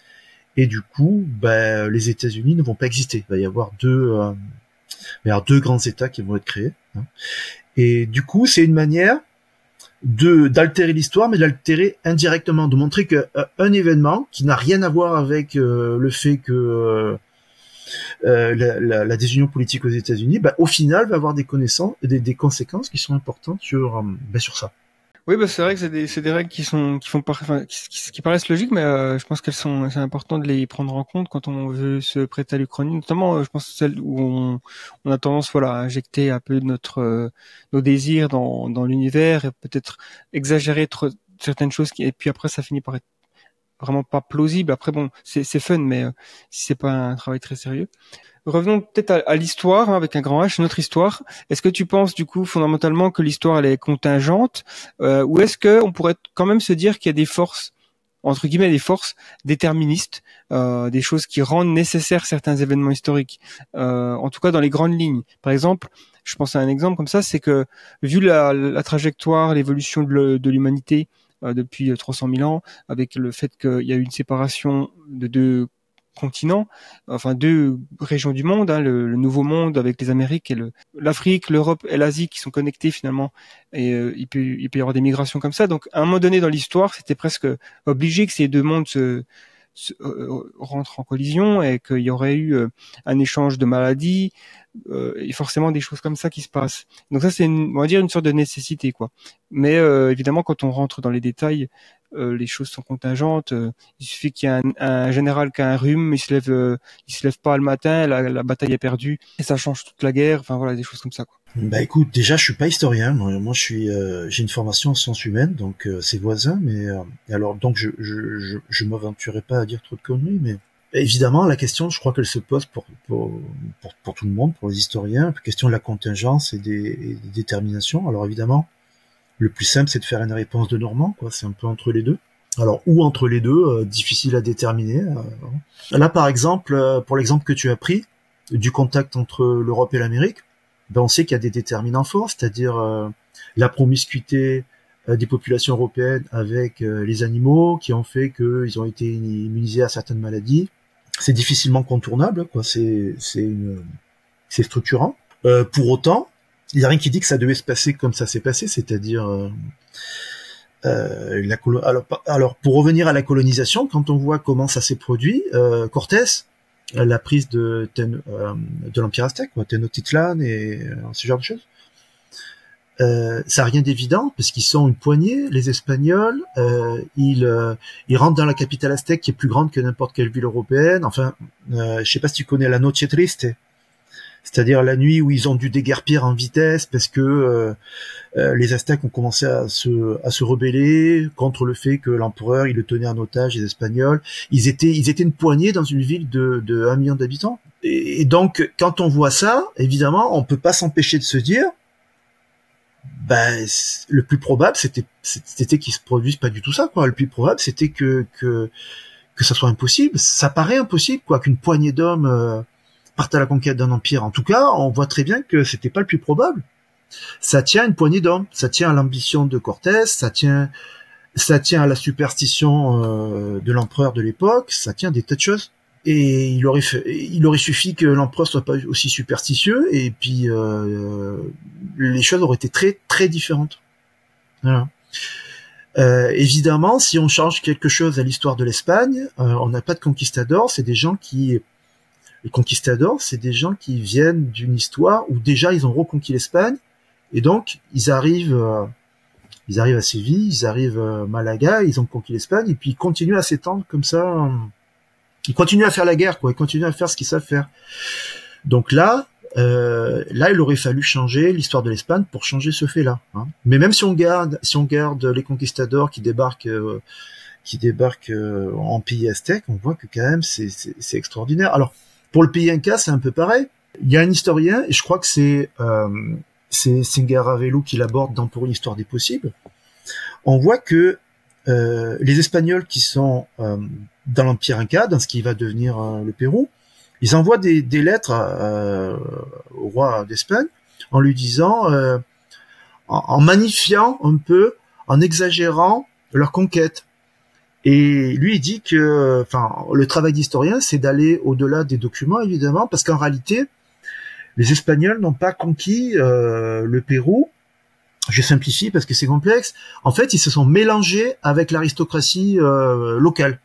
et du coup ben, les États-Unis ne vont pas exister il va y avoir deux euh, avoir deux grands États qui vont être créés hein. et du coup c'est une manière de d'altérer l'histoire mais d'altérer indirectement de montrer que euh, événement qui n'a rien à voir avec euh, le fait que euh, la, désunion politique aux États-Unis, bah, au final, va avoir des connaissances, des, des conséquences qui sont importantes sur, bah, sur ça. Oui, bah, c'est vrai que c'est des, des, règles qui sont qui font enfin, qui, qui, paraissent logiques, mais euh, je pense qu'elles sont c'est important de les prendre en compte quand on veut se prêter à l'Uchronie, notamment euh, je pense celle où on, on, a tendance voilà à injecter un peu notre euh, nos désirs dans dans l'univers et peut-être exagérer trop, certaines choses qui, et puis après ça finit par être vraiment pas plausible. Après, bon, c'est fun, mais euh, si c'est pas un travail très sérieux. Revenons peut-être à, à l'histoire hein, avec un grand H, notre histoire. Est-ce que tu penses du coup fondamentalement que l'histoire elle est contingente, euh, ou est-ce que on pourrait quand même se dire qu'il y a des forces entre guillemets des forces déterministes, euh, des choses qui rendent nécessaires certains événements historiques, euh, en tout cas dans les grandes lignes? Par exemple, je pense à un exemple comme ça, c'est que vu la, trajectoire, l'évolution de l'humanité, depuis 300 000 ans, avec le fait qu'il y a eu une séparation de deux continents, enfin deux régions du monde, hein, le, nouveau monde avec les Amériques et l'Afrique, l'Europe et l'Asie qui sont connectés finalement, et euh, il, peut, il peut y avoir des migrations comme ça. Donc à un moment donné dans l'histoire, c'était presque obligé que ces deux mondes se, se euh, rentrent en collision et qu'il y aurait eu un échange de maladies, euh, forcément des choses comme ça qui se passent. Donc ça c'est on va dire une sorte de nécessité quoi. Mais euh, évidemment quand on rentre dans les détails, euh, les choses sont contingentes. Euh, il suffit qu'il y ait un, un, général qui a un rhume, il se lève, euh, il se lève pas le matin, la, la, bataille est perdue et ça change toute la guerre. Enfin voilà des choses comme ça quoi. Bah écoute, déjà je suis pas historien, moi, je suis, j'ai une formation en sciences humaines, donc c'est voisin, mais alors donc je je je, je m'aventurerai pas à dire trop de conneries, mais Évidemment, la question, je crois qu'elle se pose pour, pour, pour, tout le monde, pour les historiens, la question de la contingence et des, des déterminations. Alors évidemment, le plus simple, c'est de faire une réponse de Normand, quoi. C'est un peu entre les deux. Alors, ou entre les deux, euh, difficile à déterminer. Euh. Là, par exemple, euh, pour l'exemple que tu as pris, du contact entre l'Europe et l'Amérique, ben, on sait qu'il y a des déterminants forts, c'est-à-dire euh, la promiscuité euh, des populations européennes avec les animaux, qui ont fait qu'ils ont été immunisés à certaines maladies, c'est difficilement contournable, quoi. C'est c'est c'est structurant. Euh, pour autant, il y a rien qui dit que ça devait se passer comme ça s'est passé, c'est-à-dire euh, euh, la alors, alors pour revenir à la colonisation, quand on voit comment ça s'est produit, euh, Cortés, la prise de euh, de l'empire aztèque, quoi, Tenochtitlan et ce genre de choses. Euh, ça n'a rien d'évident parce qu'ils sont une poignée, les Espagnols. Euh, ils, euh, ils rentrent dans la capitale aztèque qui est plus grande que n'importe quelle ville européenne. Enfin, euh, je sais pas si tu connais la Noche Triste, c'est-à-dire la nuit où ils ont dû déguerpir en vitesse parce que euh, euh, les Aztèques ont commencé à se, à se rebeller contre le fait que l'empereur il le tenait en otage les Espagnols. Ils étaient ils étaient une poignée dans une ville de, de 1 million d'habitants. Et, et donc quand on voit ça, évidemment, on peut pas s'empêcher de se dire ben, le plus probable, c'était, c'était qu'ils se produisent pas du tout ça, quoi. Le plus probable, c'était que, que, que ça soit impossible. Ça paraît impossible, quoi, qu'une poignée d'hommes euh, à la conquête d'un empire. En tout cas, on voit très bien que c'était pas le plus probable. Ça tient à une poignée d'hommes. Ça tient à l'ambition de Cortés. Ça tient, ça tient à la superstition euh, de l'empereur de l'époque. Ça tient à des tas de choses et il aurait fait, il aurait suffi que l'empereur soit pas aussi superstitieux et puis euh, les choses auraient été très très différentes. Voilà. Euh, évidemment, si on change quelque chose à l'histoire de l'Espagne, euh, on n'a pas de conquistadors. C'est des gens qui, les conquistadors, c'est des gens qui viennent d'une histoire où déjà ils ont reconquis l'Espagne et donc ils arrivent, euh, ils arrivent à Séville, ils arrivent à Malaga, ils ont conquis l'Espagne et puis ils continuent à s'étendre comme ça ils continuent à faire la guerre, quoi. Ils continuent à faire ce qu'ils savent faire. Donc là, euh, là, il aurait fallu changer l'histoire de l'Espagne pour changer ce fait-là. Hein. Mais même si on garde, si on garde les conquistadors qui débarquent, euh, qui débarquent euh, en pays aztèque, on voit que quand même c'est, extraordinaire. Alors pour le pays inca, c'est un peu pareil. Il y a un historien, et je crois que c'est euh, c'est Singaravelu qui l'aborde dans Pour une histoire des possibles. On voit que euh, les Espagnols qui sont euh, dans l'Empire Inca, dans ce qui va devenir euh, le Pérou, ils envoient des, des lettres au roi d'Espagne en lui disant, en, magnifiant un peu, en exagérant leur conquête. Et lui, il dit que, enfin, le travail d'historien, c'est d'aller au-delà des documents, évidemment, parce qu'en réalité, les Espagnols n'ont pas conquis le Pérou je simplifie parce que c'est complexe, en fait, ils se sont mélangés avec l'aristocratie euh, locale.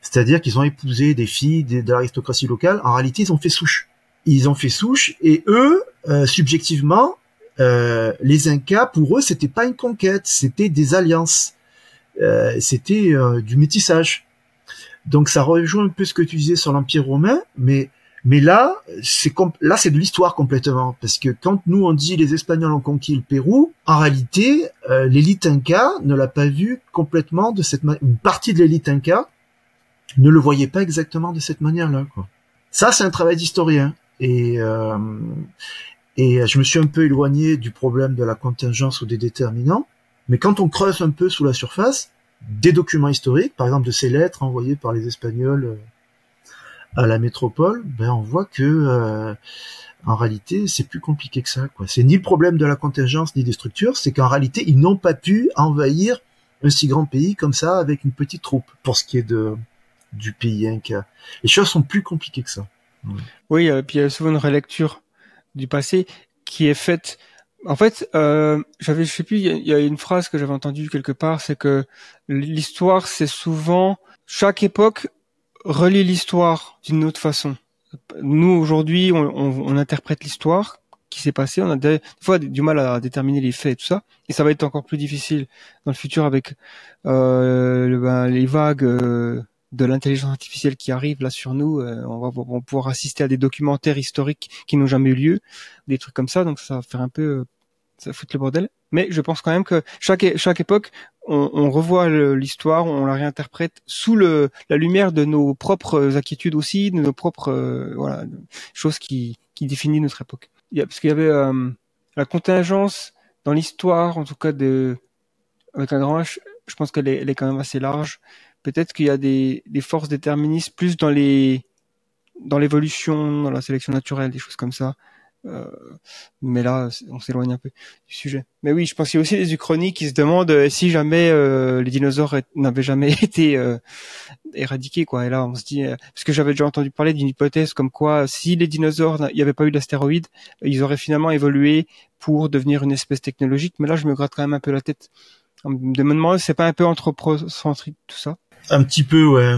C'est-à-dire qu'ils ont épousé des filles de l'aristocratie locale. En réalité, ils ont fait souche. Ils ont fait souche et eux, euh, subjectivement, euh, les Incas, pour eux, c'était pas une conquête, c'était des alliances, euh, c'était euh, du métissage. Donc ça rejoint un peu ce que tu disais sur l'Empire romain, mais mais là, c'est là c'est de l'histoire complètement parce que quand nous on dit les Espagnols ont conquis le Pérou, en réalité, euh, l'élite inca ne l'a pas vu complètement de cette manière. Une partie de l'élite inca ne le voyait pas exactement de cette manière-là. Ça, c'est un travail d'historien et euh, et je me suis un peu éloigné du problème de la contingence ou des déterminants. Mais quand on creuse un peu sous la surface, des documents historiques, par exemple de ces lettres envoyées par les Espagnols euh, à la métropole, ben on voit que euh, en réalité c'est plus compliqué que ça. C'est ni le problème de la contingence ni des structures, c'est qu'en réalité ils n'ont pas pu envahir un si grand pays comme ça avec une petite troupe. Pour ce qui est de du pays inca, les choses sont plus compliquées que ça. Oui, euh, puis il y a souvent une relecture du passé qui est faite. En fait, euh, j'avais, je sais plus, il y, a une phrase que j'avais entendue quelque part, c'est que l'histoire, c'est souvent chaque époque relie l'histoire d'une autre façon. Nous aujourd'hui, on, on, on interprète l'histoire qui s'est passé. On a des, fois du mal à déterminer les faits et tout ça, et ça va être encore plus difficile dans le futur avec euh, ben, les vagues euh, de l'intelligence artificielle qui arrivent là sur nous. Euh, on va, on va pouvoir assister à des documentaires historiques qui n'ont jamais eu lieu, des trucs comme ça. Donc ça va faire un peu euh, ça fout le bordel. Mais je pense quand même que chaque chaque époque, on, on revoit l'histoire, on la réinterprète sous le la lumière de nos propres inquiétudes aussi, de nos propres euh, voilà choses qui qui définissent notre époque. Il y a, parce qu'il y avait euh, la contingence dans l'histoire, en tout cas de avec un grand H, je pense qu'elle est, elle est quand même assez large. Peut-être qu'il y a des, des forces déterministes plus dans les dans l'évolution, dans la sélection naturelle, des choses comme ça. Euh, mais là, on s'éloigne un peu du sujet. Mais oui, je pense qu'il y a aussi des uchronies qui se demandent euh, si jamais euh, les dinosaures n'avaient jamais été éradiqués, quoi. Et là, on se dit, parce que j'avais déjà entendu parler d'une hypothèse comme quoi, si les dinosaures, il n'y avait pas eu d'astéroïdes, ils auraient finalement évolué pour devenir une espèce technologique. Mais là, je me gratte quand même un peu la tête de me demander, c'est pas un peu anthropocentrique tout ça? Un petit peu, ouais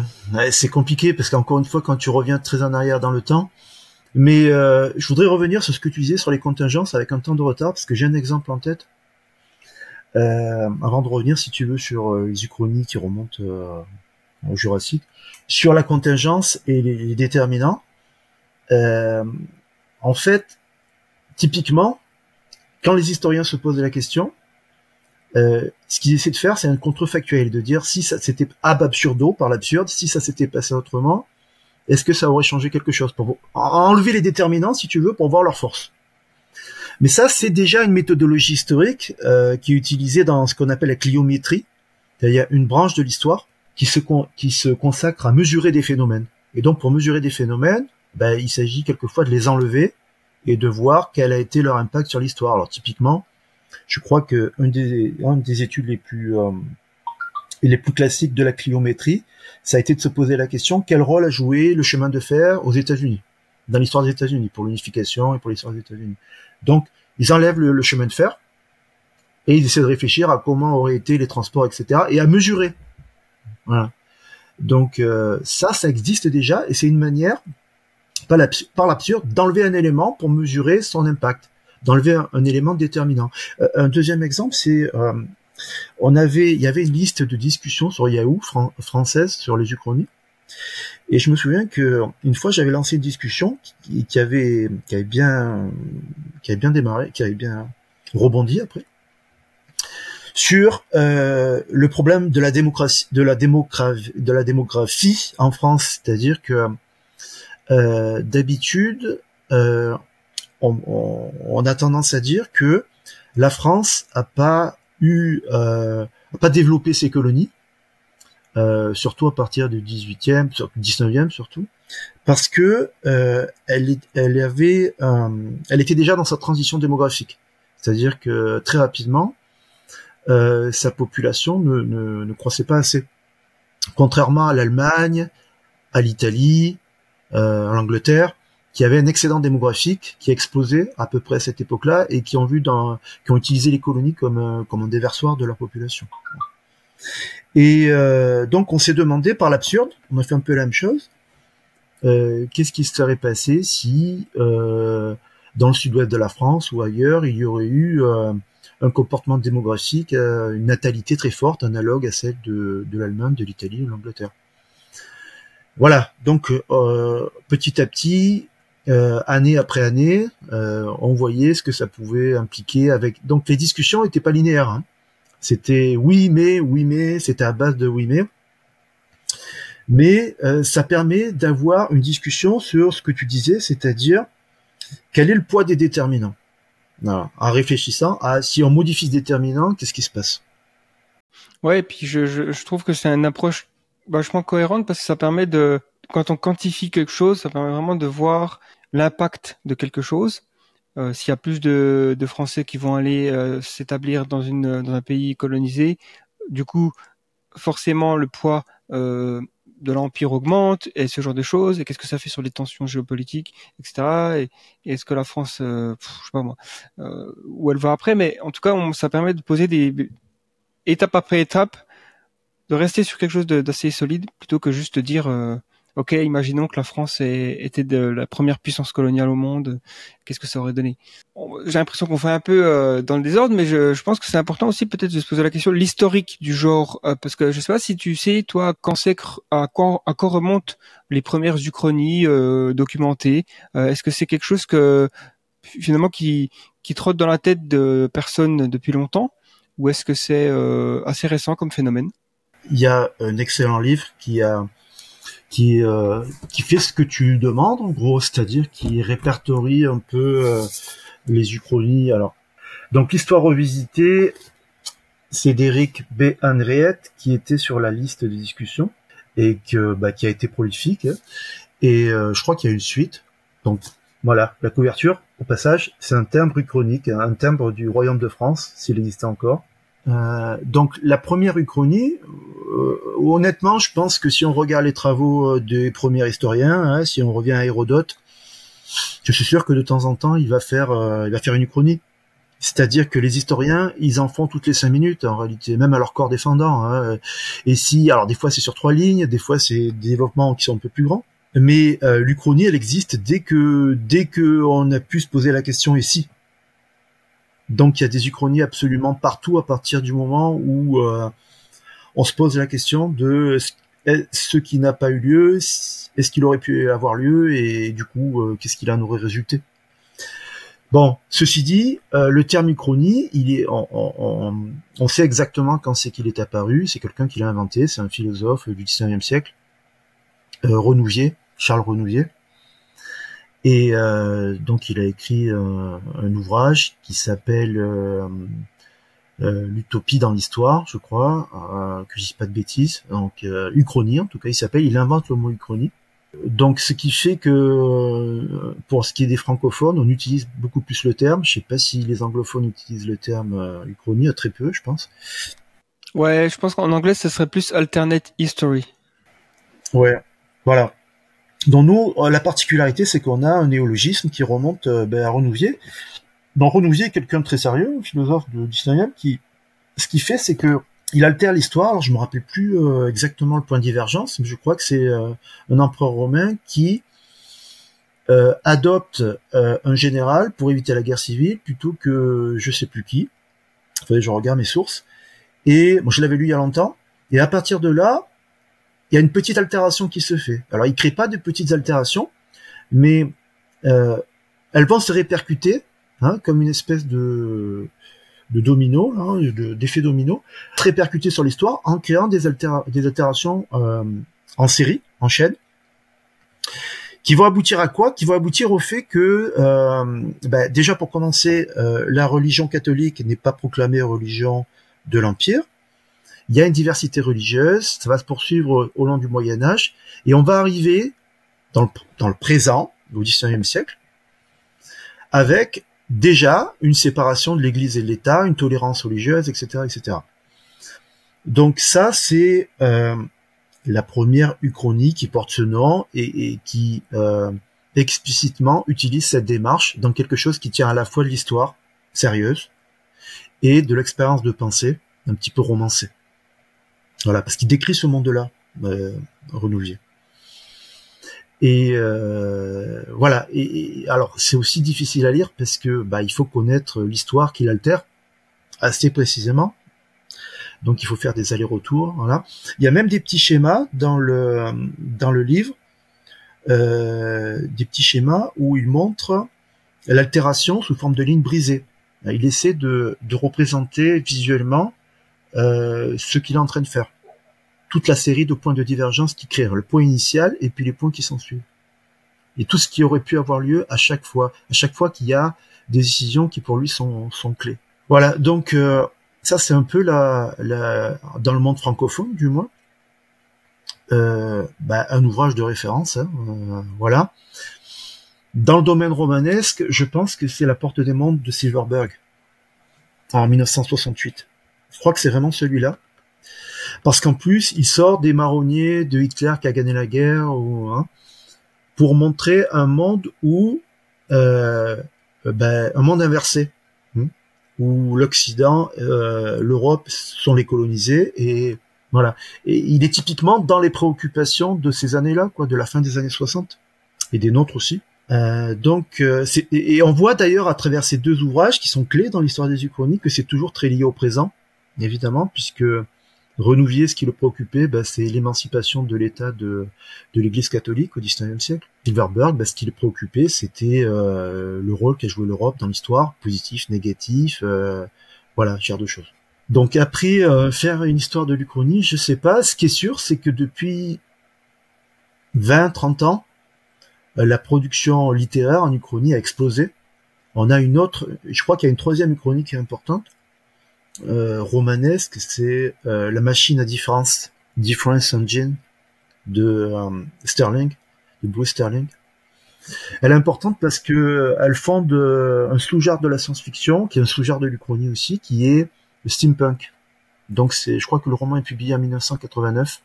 c'est compliqué parce qu'encore une fois, quand tu reviens très en arrière dans le temps Mais euh, je voudrais revenir sur ce que tu disais sur les contingences avec un temps de retard, parce que j'ai un exemple en tête. Euh, avant de revenir, si tu veux, sur euh, les uchronies qui remontent euh, au Jurassique, sur la contingence et les, les déterminants. Euh, en fait, typiquement, quand les historiens se posent la question, euh, ce qu'ils essaient de faire, c'est un contrefactuel, de dire si ça s'était ab absurdo, par l'absurde, si ça s'était passé autrement, est-ce que ça aurait changé quelque chose pour enlever les déterminants, si tu veux, pour voir leur force? Mais ça, c'est déjà une méthodologie historique euh, qui est utilisée dans ce qu'on appelle la cliométrie, c'est-à-dire une branche de l'histoire qui se qui se consacre à mesurer des phénomènes. Et donc, pour mesurer des phénomènes, ben, il s'agit quelquefois de les enlever et de voir quel a été leur impact sur l'histoire. Alors, typiquement, je crois que une des, une des études les plus euh, les plus classiques de la cliométrie, ça a été de se poser la question quel rôle a joué le chemin de fer aux États-Unis, dans l'histoire des États-Unis, pour l'unification et pour l'histoire des États-Unis. Donc, ils enlèvent le, le, chemin de fer et ils essaient de réfléchir à comment auraient été les transports, etc., et à mesurer. Voilà. Donc euh, ça, ça existe déjà et c'est une manière, par l'absurde, d'enlever un élément pour mesurer son impact, d'enlever un, un, élément déterminant. Euh, un deuxième exemple, c'est euh, on avait, il y avait une liste de discussions sur Yahoo fran française sur les uchronies. Et je me souviens que une fois j'avais lancé une discussion qui, qui, avait qui avait bien qui avait bien démarré, qui avait bien rebondi après sur euh, le problème de la démocratie de la démographie de la démographie en France, c'est-à-dire que euh, d'habitude euh, on, on, on, a tendance à dire que la France a pas eu euh, pas développé ses colonies, euh, surtout à partir du 18e, 19e surtout, parce que euh, elle, elle avait, elle était déjà dans sa transition démographique, c'est-à-dire que très rapidement, euh, sa population ne, ne, ne, croissait pas assez, contrairement à l'Allemagne, à l'Italie, euh, à l'Angleterre, qui avait un excédent démographique qui a explosé à peu près à cette époque-là et qui ont vu qui ont utilisé les colonies comme comme un déversoir de leur population. Et euh, donc on s'est demandé par l'absurde, on a fait un peu la même chose. Euh, Qu'est-ce qui se serait passé si euh, dans le sud-ouest de la France ou ailleurs il y aurait eu euh, un comportement démographique, euh, une natalité très forte, analogue à celle de, de l'Allemagne, de l'Italie, de l'Angleterre. Voilà, donc euh, petit à petit, euh, année après année, euh, on voyait ce que ça pouvait impliquer avec. Donc les discussions n'étaient pas linéaires. Hein. C'était oui mais, oui mais, c'était à base de oui mais. Mais euh, ça permet d'avoir une discussion sur ce que tu disais, c'est-à-dire quel est le poids des déterminants. En réfléchissant à si on modifie ce déterminant, qu'est-ce qui se passe Ouais, et puis je, je, je trouve que c'est une approche vachement cohérente parce que ça permet de, quand on quantifie quelque chose, ça permet vraiment de voir l'impact de quelque chose. Euh, S'il y a plus de, de, Français qui vont aller euh, s'établir dans, une, dans un pays colonisé, du coup, forcément, le poids euh, de l'empire augmente et ce genre de choses. Et qu'est-ce que ça fait sur les tensions géopolitiques, etc. Et, et est-ce que la France, euh, pff, je sais pas moi, euh, où elle va après Mais en tout cas, on, ça permet de poser des étape après étape, de rester sur quelque chose d'assez solide plutôt que juste dire euh, ok, imaginons que la France est, était de la première puissance coloniale au monde, qu'est-ce que ça aurait donné? J'ai l'impression qu'on fait un peu euh, dans le désordre, mais je, pense que c'est important aussi peut-être de se poser la question l'historique du genre, euh, parce que je sais pas si tu sais toi à quand remontent les premières uchronies euh, documentées. Est-ce que c'est quelque chose que finalement qui trotte dans la tête de personnes depuis longtemps, ou est-ce que c'est assez récent comme phénomène? Il y a un excellent livre qui a qui euh, qui fait ce que tu demandes en gros, c'est-à-dire qui répertorie un peu euh, les uchronies. Alors, donc l'histoire revisitée, c'est d'Éric B. Henriette qui était sur la liste des discussions et que bah, qui a été prolifique. Et euh, je crois qu'il y a une suite. Donc voilà, la couverture, au passage, c'est un timbre uchronique, un timbre du Royaume de France, s'il existait encore. Euh, donc la première uchronie, honnêtement, je pense que si on regarde les travaux des premiers historiens, hein, si on revient à Hérodote, je suis sûr que de temps en temps, il va faire, euh, il va faire une uchronie. C'est-à-dire que les historiens, ils en font toutes les cinq minutes, en réalité, même à leur corps défendant. Hein. Et si, alors des fois c'est sur trois lignes, des fois c'est des développements qui sont un peu plus grands. Mais euh, l'Uchronie, elle existe dès que dès que on a pu se poser la question ici. Donc il y a des uchronies absolument partout à partir du moment où euh, on se pose la question de ce qui n'a pas eu lieu, est-ce qu'il aurait pu avoir lieu et du coup euh, qu'est-ce qu'il en aurait résulté? Bon, ceci dit, euh, le terme uchronie, il est, on, sait exactement quand c'est qu'il est apparu. C'est quelqu'un qui l'a inventé, c'est un philosophe du 19e siècle, euh, Renouvier, Charles Renouvier. Et donc il a écrit un ouvrage qui s'appelle l'utopie dans l'histoire, je crois, que je dis pas de bêtises. Donc uchronie, en tout cas, il s'appelle. Il invente le mot uchronie. Donc, ce qui fait que pour ce qui est des francophones, on utilise beaucoup plus le terme. Je sais pas si les anglophones utilisent le terme euh, uchronie, très peu, je pense. Ouais, je pense qu'en anglais, ce serait plus alternate history. Ouais, voilà. Donc nous, euh, la particularité, c'est qu'on a un néologisme qui remonte euh, ben, à Renouvier. Donc Renouvier quelqu'un de très sérieux, un philosophe du 19e, qui, ce qu'il fait, c'est que il altère l'histoire. Alors je me rappelle plus euh, exactement le point de divergence, mais je crois que c'est euh, un empereur romain qui euh, adopte un général pour éviter la guerre civile plutôt que je sais plus qui. Enfin, je regarde mes sources. Et moi, je l'avais lu il y a longtemps. Et à partir de là, il y a une petite altération qui se fait. Alors, il crée pas de petites altérations, mais elles vont se répercuter hein, comme une espèce de de domino, hein, d'effet domino, très percuté sur l'histoire en créant des, des altérations euh, en série, en chaîne, qui vont aboutir à quoi? Qui vont aboutir au fait que, euh, ben, déjà pour commencer, euh, la religion catholique n'est pas proclamée religion de l'Empire. Il y a une diversité religieuse, ça va se poursuivre au long du Moyen Âge, et on va arriver dans le, dans le présent, au XIXe siècle, avec déjà une séparation de l'Église et de l'État, une tolérance religieuse, etc., etc. Donc ça, c'est euh, la première uchronie qui porte ce nom et, qui euh, explicitement utilise cette démarche dans quelque chose qui tient à la fois de l'histoire sérieuse et de l'expérience de pensée un petit peu romancée. Voilà, parce qu'il décrit ce monde-là, euh, Renouvier. Et euh, voilà. Et, alors c'est aussi difficile à lire parce que bah il faut connaître l'histoire qui l'altère assez précisément. Donc il faut faire des allers-retours. Voilà. Il y a même des petits schémas dans le dans le livre, euh, des petits schémas où il montre l'altération sous forme de lignes brisées. Il essaie de, de représenter visuellement euh, ce qu'il est en train de faire toute la série de points de divergence qui créent le point initial et puis les points qui s'en suivent. Et tout ce qui aurait pu avoir lieu à chaque fois, à chaque fois qu'il y a des décisions qui pour lui sont, clés. Voilà, donc euh, ça c'est un peu la, la, dans le monde francophone du moins, euh, bah, un ouvrage de référence. Hein, euh, voilà. Dans le domaine romanesque, je pense que c'est La Porte des Mondes de Silverberg en 1968. Je crois que c'est vraiment celui-là parce qu'en plus il sort des marronniers de Hitler qui a gagné la guerre ou, hein, pour montrer un monde où euh, ben, un monde inversé hein, où l'Occident, euh, l'Europe sont les colonisés et voilà. Et il est typiquement dans les préoccupations de ces années-là, quoi, de la fin des années 60 et des nôtres aussi. Euh, donc, euh, et on voit d'ailleurs à travers ces deux ouvrages qui sont clés dans l'histoire des Uchronies que c'est toujours très lié au présent, évidemment, puisque Renouvier, ce qui le préoccupait, bah, c'est l'émancipation de l'État de, de l'Église catholique au XIXe siècle. Silverberg, bah, ce qui le préoccupait, c'était euh, le rôle qu'a joué l'Europe dans l'histoire, positif, négatif, euh, voilà, genre de choses. Donc après, euh, faire une histoire de l'Uchronie, je sais pas. Ce qui est sûr, c'est que depuis 20, 30 ans, la production littéraire en Uchronie a explosé. On a une autre, je crois qu'il y a une troisième Uchronie qui est importante, romanesque, c'est euh, la machine à différence, Difference Engine de euh, Sterling, de Bruce Sterling. Elle est importante parce que elle fonde un sous-genre de la science-fiction, qui est un sous-genre de l'Uchronie aussi, qui est le steampunk. Donc c'est, je crois que le roman est publié en 1989.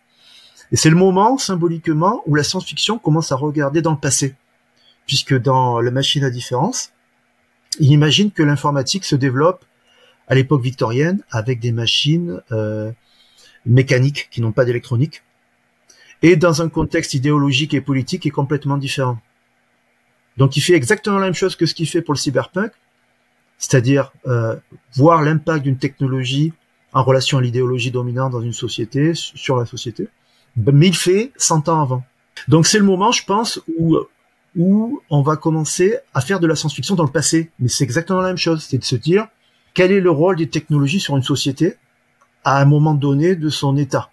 Et c'est le moment, symboliquement, où la science-fiction commence à regarder dans le passé. Puisque dans La machine à différence, il imagine que l'informatique se développe à l'époque victorienne avec des machines euh, mécaniques qui n'ont pas d'électronique et dans un contexte idéologique et politique qui est complètement différent. Donc il fait exactement la même chose que ce qu'il fait pour le cyberpunk, c'est-à-dire euh, voir l'impact d'une technologie en relation à l'idéologie dominante dans une société, sur la société, mais il fait 100 ans avant. Donc c'est le moment, je pense, où où on va commencer à faire de la science-fiction dans le passé. Mais c'est exactement la même chose, c'est de se dire quel est le rôle des technologies sur une société à un moment donné de son état?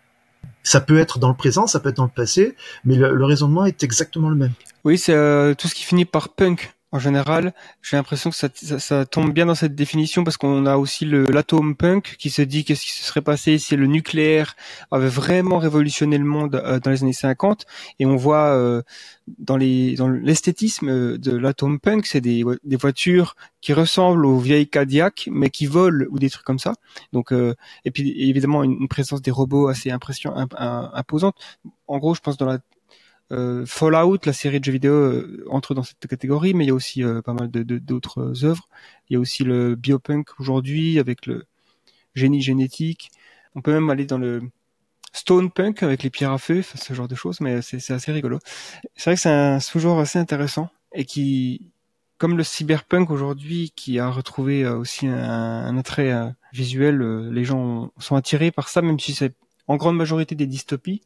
Ça peut être dans le présent, ça peut être dans le passé, mais le, raisonnement est exactement le même. Oui, c'est euh, tout ce qui finit par punk en général, j'ai l'impression que ça, ça, tombe bien dans cette définition parce qu'on a aussi l'atome punk qui se dit qu'est-ce qui se serait passé si le nucléaire avait vraiment révolutionné le monde euh, dans les années 50 et on voit euh, dans dans l'esthétisme de l'atome punk, c'est des, des voitures qui ressemblent aux vieilles Cadillac mais qui volent ou des trucs comme ça. Donc euh, et puis évidemment une, présence des robots assez impression imposante. En gros, je pense dans la euh, Fallout, la série de jeux vidéo, euh, entre dans cette catégorie, mais il y a aussi euh, pas mal d'autres œuvres. Il y a aussi le biopunk aujourd'hui avec le génie génétique. On peut même aller dans le stone punk avec les pierres à feu, ce genre de choses, mais c'est assez rigolo. C'est vrai que c'est un sous-genre assez intéressant et qui, comme le cyberpunk aujourd'hui, qui a retrouvé aussi un, un attrait visuel, les gens sont attirés par ça, même si c'est en grande majorité des dystopies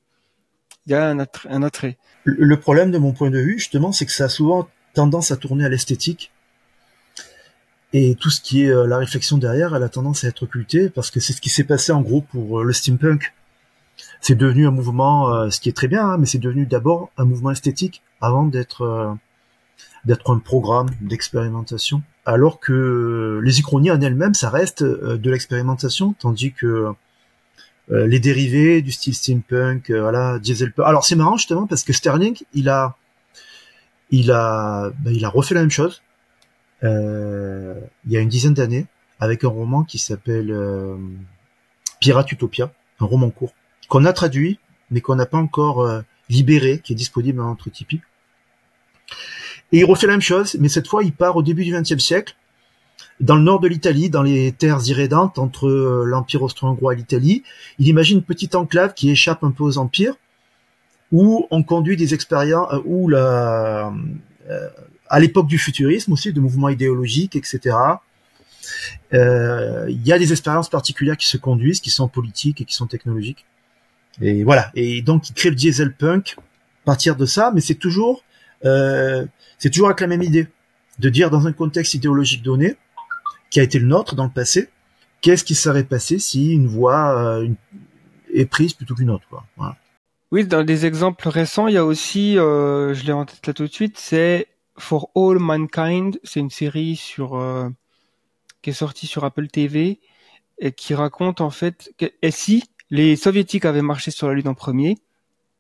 il y a un, attrait. Le problème de mon point de vue, justement, c'est que ça a souvent tendance à tourner à l'esthétique. Et tout ce qui est euh, la réflexion derrière, elle a tendance à être occultée parce que c'est ce qui s'est passé en gros pour euh, le steampunk. C'est devenu un mouvement, euh, ce qui est très bien, hein, mais c'est devenu d'abord un mouvement esthétique avant d'être d'être un programme d'expérimentation. Alors que les uchronies en elles-mêmes, ça reste de l'expérimentation, tandis que euh, les dérivés du style steampunk, euh, voilà, dieselpunk. Alors c'est marrant justement parce que Sterling, il a, il a, ben, il a refait la même chose euh, il y a une dizaine d'années avec un roman qui s'appelle euh, Pirate Utopia, un roman court qu'on a traduit mais qu'on n'a pas encore libéré, qui est disponible entre Tipeee. Et il refait la même chose, mais cette fois il part au début du XXe siècle dans le nord de l'Italie, dans les terres irrédentes entre euh, l'Empire austro-hongrois et l'Italie. Il imagine une petite enclave qui échappe un peu aux empires, où on conduit des expériences, euh, où la, euh, à l'époque du futurisme aussi, de mouvements idéologiques, etc. Il y a des expériences particulières qui se conduisent, qui sont politiques et qui sont technologiques. Et voilà. Et donc, il crée le diesel punk à partir de ça, mais c'est toujours, c'est toujours avec la même idée de dire dans un contexte idéologique donné, qui a été le nôtre dans le passé, qu'est-ce qui serait passé si une voie euh, est prise plutôt qu'une autre. Quoi. Oui, dans des exemples récents, il y a aussi, euh, je l'ai en tête là tout de suite, c'est For All Mankind, c'est une série sur euh, qui est sortie sur Apple TV et qui raconte en fait que et si les soviétiques avaient marché sur la lune en premier,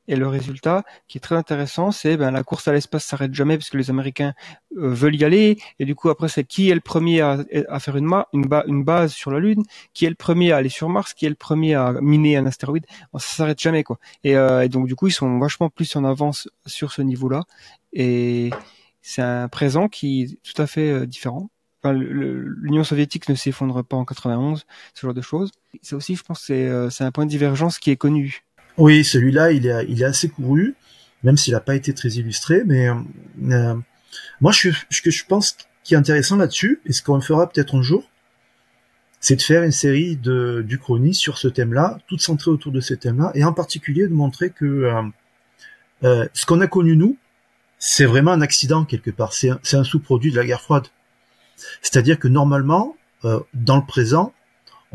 et le résultat, qui est très intéressant, c'est ben la course à l'espace s'arrête jamais parce que les Américains euh, veulent y aller. Et du coup, après, c'est qui est le premier à, à faire une, une, une, base sur la Lune, qui est le premier à aller sur Mars, qui est le premier à miner un astéroïde. Bon, ça s'arrête jamais, quoi. Et, euh, et, donc, du coup, ils sont vachement plus en avance sur ce niveau-là. Et c'est un présent qui est tout à fait euh, différent. Enfin, L'Union soviétique ne s'effondre pas en 91, ce genre de choses. C'est aussi, je pense, c'est euh, un point de divergence qui est connu oui, celui-là, il est, assez couru, même s'il n'a pas été très illustré. Mais euh, moi, je, ce que je pense qui est intéressant là-dessus, et ce qu'on fera peut-être un jour, c'est de faire une série de d'Uchronie sur ce thème-là, toute centrée autour de ce thème-là, et en particulier de montrer que euh, euh, ce qu'on a connu nous, c'est vraiment un accident quelque part. C'est un sous-produit de la guerre froide. C'est-à-dire que normalement, dans le présent,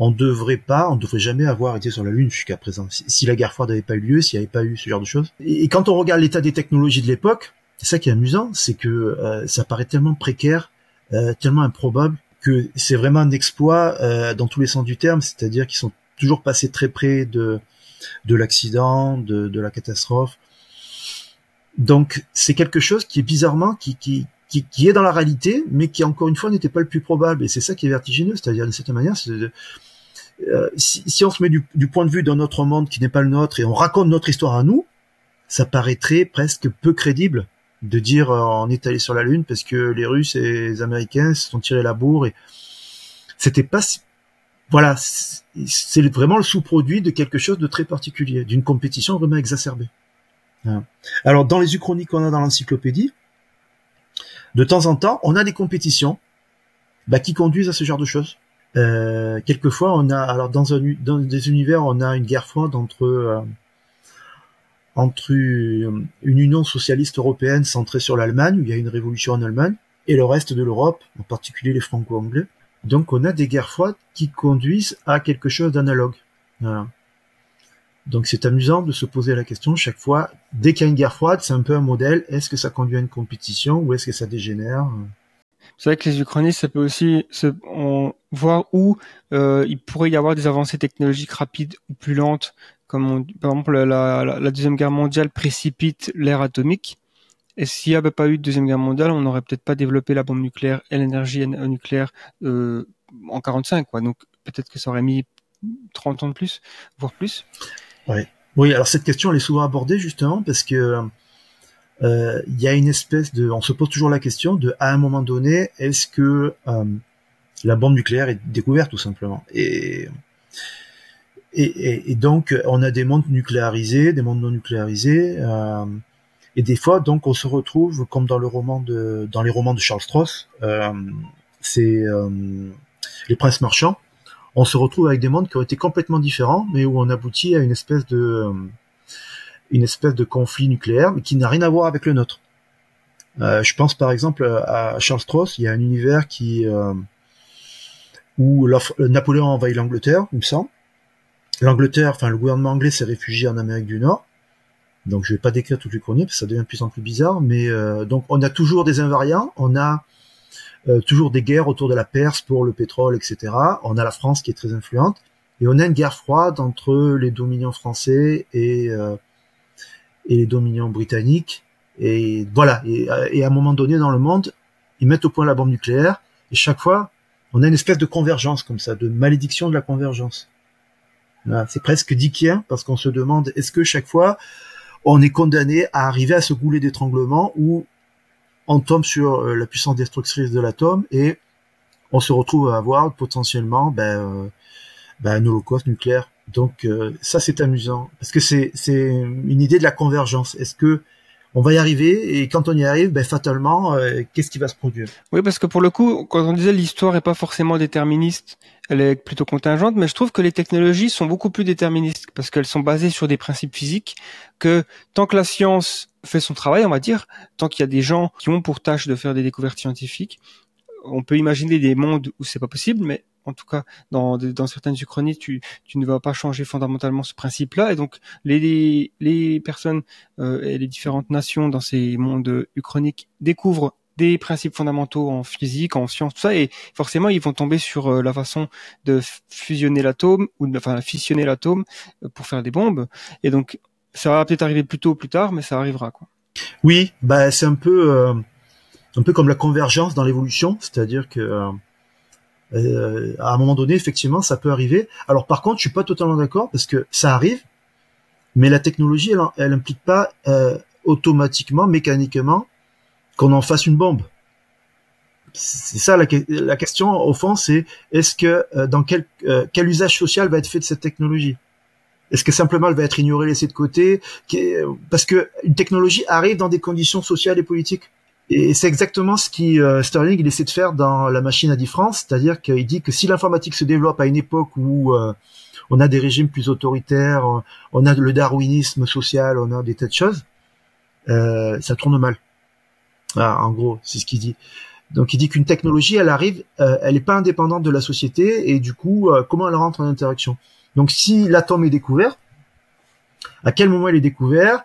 on devrait pas, on devrait jamais avoir été sur la Lune jusqu'à présent. Si, la guerre froide n'avait pas eu lieu, s'il n'y avait pas eu ce genre de choses. Et, quand on regarde l'état des technologies de l'époque, c'est ça qui est amusant, c'est que euh, ça paraît tellement précaire, euh, tellement improbable, que c'est vraiment un exploit euh, dans tous les sens du terme, c'est-à-dire qu'ils sont toujours passés très près de de l'accident, de, de la catastrophe. Donc c'est quelque chose qui est bizarrement qui, qui, qui, qui, est dans la réalité, mais qui encore une fois n'était pas le plus probable. Et c'est ça qui est vertigineux, c'est-à-dire d'une certaine manière, c'est euh, si, on se met du, point de vue d'un autre monde qui n'est pas le nôtre et on raconte notre histoire à nous, ça paraîtrait presque peu crédible de dire euh, on est allé sur la lune parce que les Russes et les Américains se sont tirés la bourre et c'était pas voilà c'est vraiment le sous-produit de quelque chose de très particulier d'une compétition vraiment exacerbée Alors dans les uchronies qu'on a dans l'encyclopédie, de temps en temps, on a des compétitions bah, qui conduisent à ce genre de choses. Euh, quelquefois, on a alors dans, un, dans des univers, on a une guerre froide entre euh, entre une Union socialiste européenne centrée sur l'Allemagne, où il y a une révolution en Allemagne, et le reste de l'Europe, en particulier les Franco-Anglais. Donc, on a des guerres froides qui conduisent à quelque chose d'analogue. Voilà. Donc, c'est amusant de se poser la question chaque fois. Dès qu'il y a une guerre froide, c'est un peu un modèle. Est-ce que ça conduit à une compétition ou est-ce que ça dégénère? C'est vrai que les Uchronies, ça peut aussi se, voir où euh, il pourrait y avoir des avancées technologiques rapides ou plus lentes, comme par exemple la, deuxième guerre mondiale précipite l'ère atomique. Et s'il n'y avait pas eu de deuxième guerre mondiale, on n'aurait peut-être pas développé la bombe nucléaire et l'énergie nucléaire euh, en 45, quoi. Donc peut-être que ça aurait mis 30 ans de plus, voire plus. Oui. Oui, alors cette question elle est souvent abordée justement parce que euh, il y a une espèce de, on se pose toujours la question de, à un moment donné, est-ce que euh, la bombe nucléaire est découverte tout simplement? Et, et, et, donc on a des mondes nucléarisés, des mondes non nucléarisés, euh, et des fois donc on se retrouve comme dans le roman de, dans les romans de Charles Stross, euh, c'est euh, les princes marchands. On se retrouve avec des mondes qui ont été complètement différents, mais où on aboutit à une espèce de une espèce de conflit nucléaire, mais qui n'a rien à voir avec le nôtre. Euh, je pense par exemple à Charles Strauss, il y a un univers qui euh, où Napoléon envahit l'Angleterre, il me semble. L'Angleterre, enfin le gouvernement anglais s'est réfugié en Amérique du Nord. Donc je vais pas décrire toutes les chroniques, parce que ça devient de plus en plus bizarre. Mais euh, donc on a toujours des invariants, on a euh, toujours des guerres autour de la Perse pour le pétrole, etc. On a la France qui est très influente, et on a une guerre froide entre les dominions français et euh, et les dominions britanniques. Et voilà. Et, à un moment donné dans le monde, ils mettent au point la bombe nucléaire. Et chaque fois, on a une espèce de convergence comme ça, de malédiction de la convergence. c'est presque dickien parce qu'on se demande est-ce que chaque fois on est condamné à arriver à ce goulet d'étranglement où on tombe sur euh, la puissance destructrice de l'atome et on se retrouve à avoir potentiellement ben, euh, ben, un holocauste nucléaire donc euh, ça c'est amusant parce que c'est c'est une idée de la convergence. Est-ce que on va y arriver et quand on y arrive, ben fatalement, euh, qu'est-ce qui va se produire? Oui, parce que pour le coup, quand on disait l'histoire est pas forcément déterministe, elle est plutôt contingente, mais je trouve que les technologies sont beaucoup plus déterministes parce qu'elles sont basées sur des principes physiques. Que tant que la science fait son travail, on va dire, tant qu'il y a des gens qui ont pour tâche de faire des découvertes scientifiques, on peut imaginer des mondes où c'est pas possible, mais en tout cas dans, certaines uchronies, tu, ne vas pas changer fondamentalement ce principe-là. Et donc les, personnes euh, et les différentes nations dans ces mondes uchroniques découvrent des principes fondamentaux en physique, en sciences, tout ça, et forcément ils vont tomber sur euh, la façon de fusionner l'atome ou de, enfin fissionner l'atome euh, pour faire des bombes. Et donc ça va peut-être arriver plus tôt ou plus tard, mais ça arrivera. Oui, bah c'est un peu un peu comme la convergence dans l'évolution, c'est-à-dire que euh, à un moment donné, effectivement, ça peut arriver. Alors par contre, je suis pas totalement d'accord parce que ça arrive, mais la technologie, elle, elle implique pas euh, automatiquement, mécaniquement, qu'on en fasse une bombe. C'est ça la, la, question au fond, c'est est-ce que euh, dans quel euh, quel usage social va être fait de cette technologie? Est-ce que simplement elle va être ignorée, laissée de côté? Parce que une technologie arrive dans des conditions sociales et politiques. Et c'est exactement ce qui euh, Sterling il essaie de faire dans la machine à différence, c'est-à-dire qu'il dit que si l'informatique se développe à une époque où euh, on a des régimes plus autoritaires, euh, on a le darwinisme social, on a des tas de choses, euh, ça tourne mal. Ah, en gros, c'est ce qu'il dit. Donc il dit qu'une technologie, elle arrive, elle n'est pas indépendante de la société, et du coup, comment elle rentre en interaction? Donc si l'atome est découvert, à quel moment il est découvert?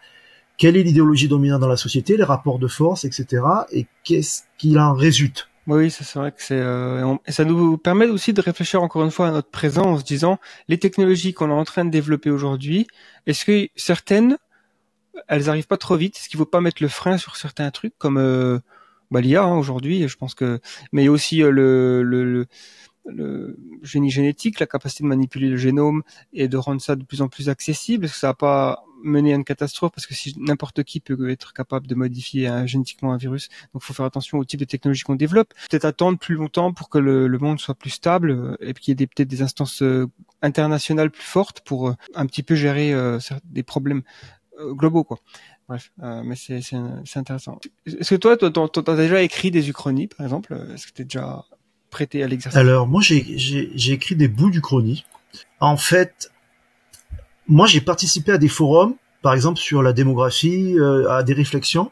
Quelle est l'idéologie dominante dans la société, les rapports de force, etc. Et qu'est-ce qu'il en résulte? Oui, c'est vrai que c'est euh, et ça nous permet aussi de réfléchir encore une fois à notre présent en se disant les technologies qu'on est en train de développer aujourd'hui, est-ce que certaines elles arrivent pas trop vite, est-ce qu'il faut pas mettre le frein sur certains trucs comme euh, bah, l'IA hein, aujourd'hui, je pense que mais aussi euh, le, le, le génie génétique, la capacité de manipuler le génome et de rendre ça de plus en plus accessible. Est-ce que ça n'a pas mené à une catastrophe parce que si n'importe qui peut être capable de modifier génétiquement un virus, donc faut faire attention au type de technologie qu'on développe. Peut-être attendre plus longtemps pour que le, monde soit plus stable euh, et qu'il y ait peut-être des instances euh, internationales plus fortes pour euh, un petit peu gérer des problèmes globaux quoi. bref, euh, mais c'est c'est intéressant. Est-ce que toi, toi, t'as déjà écrit des uchronies, par exemple? Est-ce que t'es déjà prêté à l'exercice? Alors moi j'ai j'ai j'ai écrit des bouts d'Uchronie. En fait, moi j'ai participé à des forums, par exemple sur la démographie, euh, à des réflexions.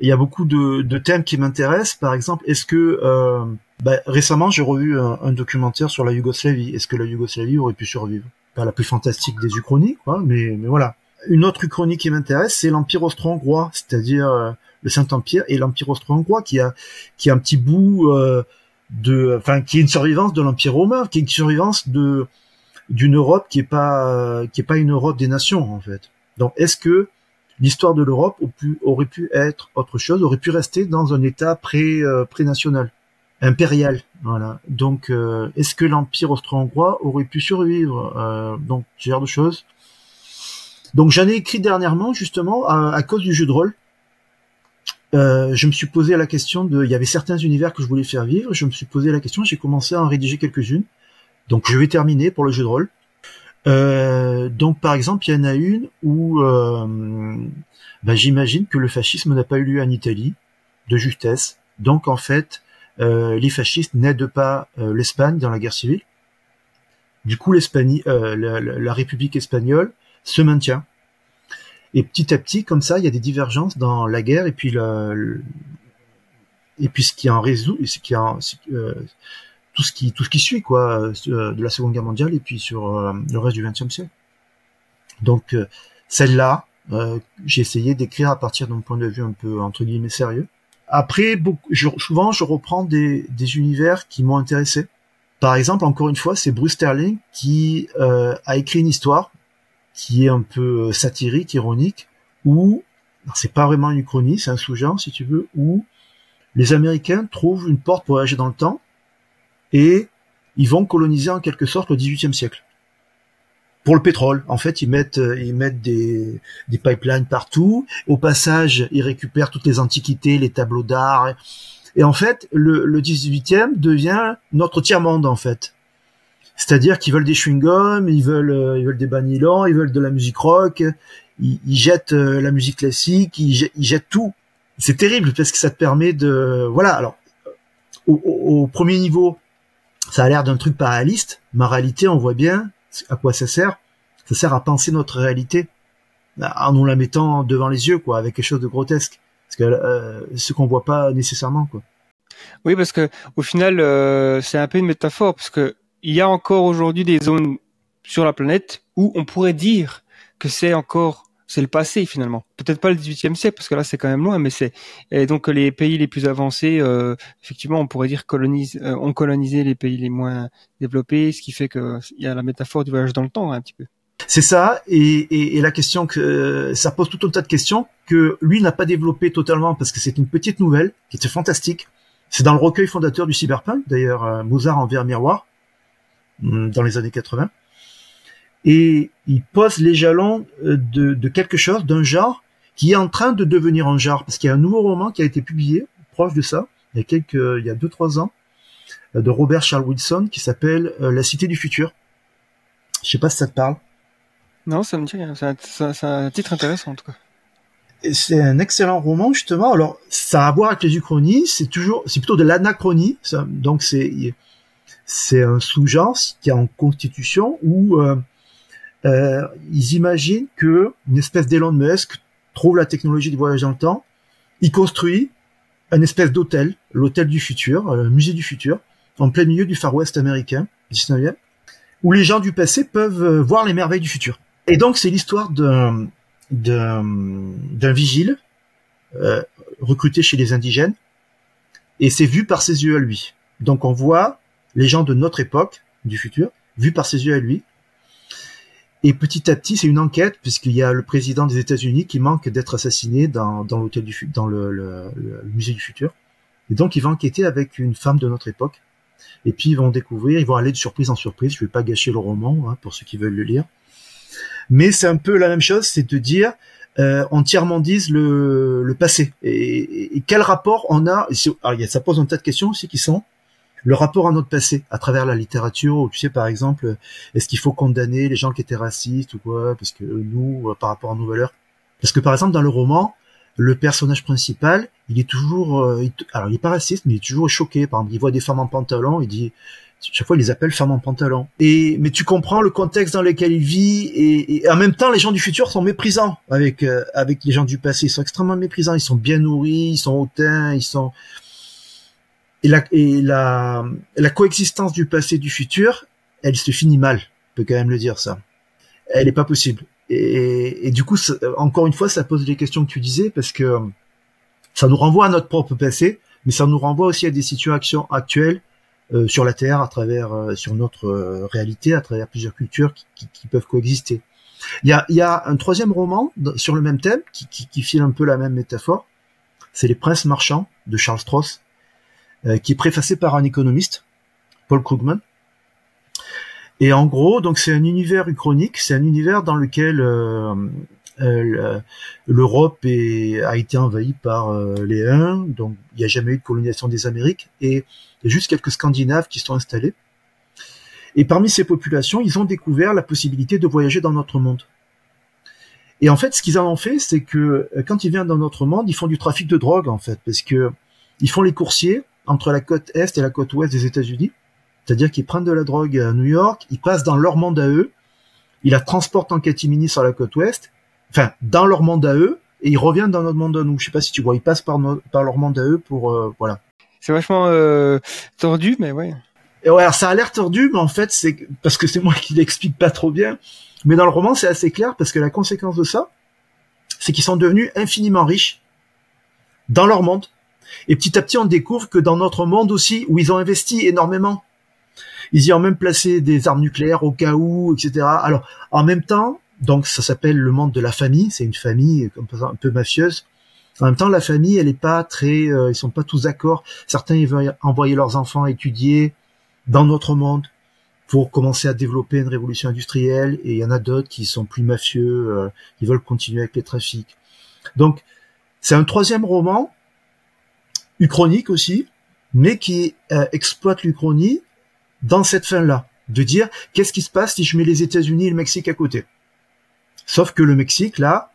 Il y a beaucoup de, de thèmes qui m'intéressent. Par exemple, est-ce que euh, bah, récemment j'ai revu un, un documentaire sur la Yougoslavie. Est-ce que la Yougoslavie aurait pu survivre? Pas la plus fantastique des uchronies, quoi, mais mais voilà. Une autre uchronie qui m'intéresse, c'est l'Empire austro-hongrois, c'est-à-dire euh, le Saint-Empire et l'Empire austro-hongrois, qui a qui a un petit bout euh, de, enfin, qui est une survivance de l'Empire romain, qui est une survivance de d'une Europe qui est pas qui est pas une Europe des nations en fait. Donc, est-ce que l'histoire de l'Europe aurait pu, aurait pu être autre chose, aurait pu rester dans un état pré euh, pré-national, impérial, voilà. Donc, euh, est-ce que l'Empire austro-hongrois aurait pu survivre euh, Donc, ce genre de choses. Donc, j'en ai écrit dernièrement justement à, à cause du jeu de rôle. Euh, je me suis posé la question de, il y avait certains univers que je voulais faire vivre. Je me suis posé la question, j'ai commencé à en rédiger quelques-unes. Donc je vais terminer pour le jeu de rôle. Euh, donc par exemple, il y en a une où euh, bah, j'imagine que le fascisme n'a pas eu lieu en Italie, de justesse. Donc en fait, euh, les fascistes n'aident pas euh, l'Espagne dans la guerre civile. Du coup, l'Espagne, euh, la, la- la République espagnole se maintient. Et petit à petit, comme ça, il y a des divergences dans la guerre et puis la, et puis ce qui en résout, ce qui en, euh, tout ce qui tout ce qui suit quoi euh, de la Seconde Guerre mondiale et puis sur euh, le reste du XXe siècle. Donc euh, celle-là, euh, j'ai essayé d'écrire à partir d'un point de vue un peu entre guillemets sérieux. Après, beaucoup, je, souvent, je reprends des, des univers qui m'ont intéressé. Par exemple, encore une fois, c'est Bruce Sterling qui euh, a écrit une histoire qui est un peu euh, satirique, ironique, où c'est pas vraiment une uchronie, c'est un sous-genre si tu veux, où les Américains trouvent une porte pour voyager dans le temps et ils vont coloniser en quelque sorte le XVIIIe siècle. Pour le pétrole, en fait, ils mettent euh, ils mettent des, des pipelines partout. Au passage, ils récupèrent toutes les antiquités, les tableaux d'art. Et en fait, le, le 18e devient notre tiers-monde, en fait. C'est-à-dire qu'ils veulent des chewing-gums, ils veulent, euh, ils veulent des banilons, ils veulent de la musique rock, ils, ils jettent euh, la musique classique, ils, jettent- ils jettent tout. C'est terrible parce que ça te permet de, voilà. Alors, au- au premier niveau, ça a l'air d'un truc pas réaliste. Ma réalité, on voit bien à quoi ça sert. Ça sert à penser notre réalité en nous la mettant devant les yeux, quoi, avec quelque chose de grotesque. Parce que euh, ce qu'on voit pas nécessairement, quoi. Oui, parce que au final, euh, c'est un peu une métaphore, parce que il y a encore aujourd'hui des zones sur la planète où on pourrait dire que c'est encore c'est le passé finalement. Peut-être pas le 18e siècle parce que là c'est quand même loin, mais c'est et donc les pays les plus avancés, euh, effectivement, on pourrait dire colonisent, euh, ont colonisé les pays les moins développés, ce qui fait que il y a la métaphore du voyage dans le temps un petit peu. C'est ça, et, et, et la question que ça pose tout un tas de questions que lui n'a pas développé totalement parce que c'est une petite nouvelle qui était fantastique. C'est dans le recueil fondateur du cyberpunk, d'ailleurs euh, Mozart en verre miroir, hum, dans les années 80. Et il pose les jalons euh, de, de quelque chose, d'un genre qui est en train de devenir un genre, parce qu'il y a un nouveau roman qui a été publié, proche de ça, il y a quelques, il y a deux trois ans, euh, de Robert Charles Wilson, qui s'appelle euh, La Cité du Futur. Je sais pas si ça te parle. Non, ça me dit rien. C'est un, titre intéressant en tout cas. C'est un excellent roman justement. Alors ça a à voir avec les uchronies. C'est toujours, c'est plutôt de l'anachronie. Donc c'est c'est un sous-genre qui est en constitution où euh, euh, ils imaginent que une espèce d'Elon Musk trouve la technologie du voyage dans le temps. Il construit un espèce d'hôtel, l'hôtel du futur, euh, le musée du futur, en plein milieu du Far West américain, 19e, où les gens du passé peuvent euh, voir les merveilles du futur. Et donc c'est l'histoire d'un d'un vigile euh, recruté chez les indigènes et c'est vu par ses yeux à lui. Donc on voit les gens de notre époque, du futur, vus par ses yeux à lui. Et petit à petit, c'est une enquête puisqu'il y a le président des États-Unis qui manque d'être assassiné dans, dans l'hôtel du dans le, le, le musée du futur. Et donc il va enquêter avec une femme de notre époque. Et puis ils vont découvrir, ils vont aller de surprise en surprise. Je vais pas gâcher le roman hein, pour ceux qui veulent le lire. Mais c'est un peu la même chose, c'est de dire euh, on tiers-mondise le, le passé. Et, et- quel rapport on a alors, Ça pose un tas de questions aussi qui sont le rapport à notre passé à travers la littérature. Tu sais, par exemple, est-ce qu'il faut condamner les gens qui étaient racistes ou quoi Parce que nous, euh, par rapport à nos valeurs, Parce que par exemple dans le roman, le personnage principal, il est toujours, euh, il- alors il est pas raciste, mais il est toujours choqué. Par exemple, il voit des femmes en pantalon, il dit, chaque fois il les appelle femmes en pantalon. Et mais tu comprends le contexte dans lequel il vit et, et en même temps les gens du futur sont méprisants avec euh, avec les gens du passé. Ils sont extrêmement méprisants. Ils sont bien nourris, ils sont hautains, ils sont et la et la la coexistence du passé et du futur, elle se finit mal. On peut quand même le dire ça. Elle est pas possible. Et, du coup, encore une fois, ça pose les questions que tu disais parce que ça nous renvoie à notre propre passé, mais ça nous renvoie aussi à des situations actuelles euh, sur la Terre, à travers euh, sur notre euh, réalité, à travers plusieurs cultures qui, qui- qui peuvent coexister. Il y a, y a un troisième roman sur le même thème qui, qui, file un peu la même métaphore. C'est Les Princes marchands de Charles Strauss, euh, qui est préfacé par un économiste, Paul Krugman. Et en gros, donc c'est un univers uchronique, c'est un univers dans lequel euh, euh, le- l'Europe a été envahie par euh, les Huns, donc il n'y a jamais eu de colonisation des Amériques, et il y a juste quelques Scandinaves qui sont installés. Et parmi ces populations, ils ont découvert la possibilité de voyager dans notre monde. Et en fait, ce qu'ils en ont fait, c'est que euh, quand ils viennent dans notre monde, ils font du trafic de drogue, en fait, parce que ils font les coursiers entre la côte est et la côte ouest des États-Unis. C'est-à-dire qu'ils prennent de la drogue à New York, ils passent dans leur monde à eux, ils la transportent en catimini sur la côte ouest, enfin, dans leur monde à eux, et ils reviennent dans notre monde à nous. Je sais pas si tu vois, ils passent par, no- par leur monde à eux pour, euh, voilà. C'est vachement euh, tordu, mais ouais. Et ouais, alors ça a l'air tordu, mais en fait, c'est parce que c'est moi qui l'explique pas trop bien. Mais dans le roman, c'est assez clair parce que la conséquence de ça, c'est qu'ils sont devenus infiniment riches dans leur monde. Et petit à petit, on découvre que dans notre monde aussi, où ils ont investi énormément, ils y ont même placé des armes nucléaires au cas où, etc. Alors, en même temps, donc ça s'appelle le monde de la famille. C'est une famille un peu mafieuse. En même temps, la famille, elle est pas très, euh, ils sont pas tous d'accord. Certains, ils veulent envoyer leurs enfants étudier dans notre monde pour commencer à développer une révolution industrielle et il y en a d'autres qui sont plus mafieux, euh, qui veulent continuer avec les trafics. Donc c'est un troisième roman, uchronique aussi, mais qui euh, exploite l'Uchronie dans cette fin-là, de dire qu'est-ce qui se passe si je mets les États-Unis et le Mexique à côté? Sauf que le Mexique, là,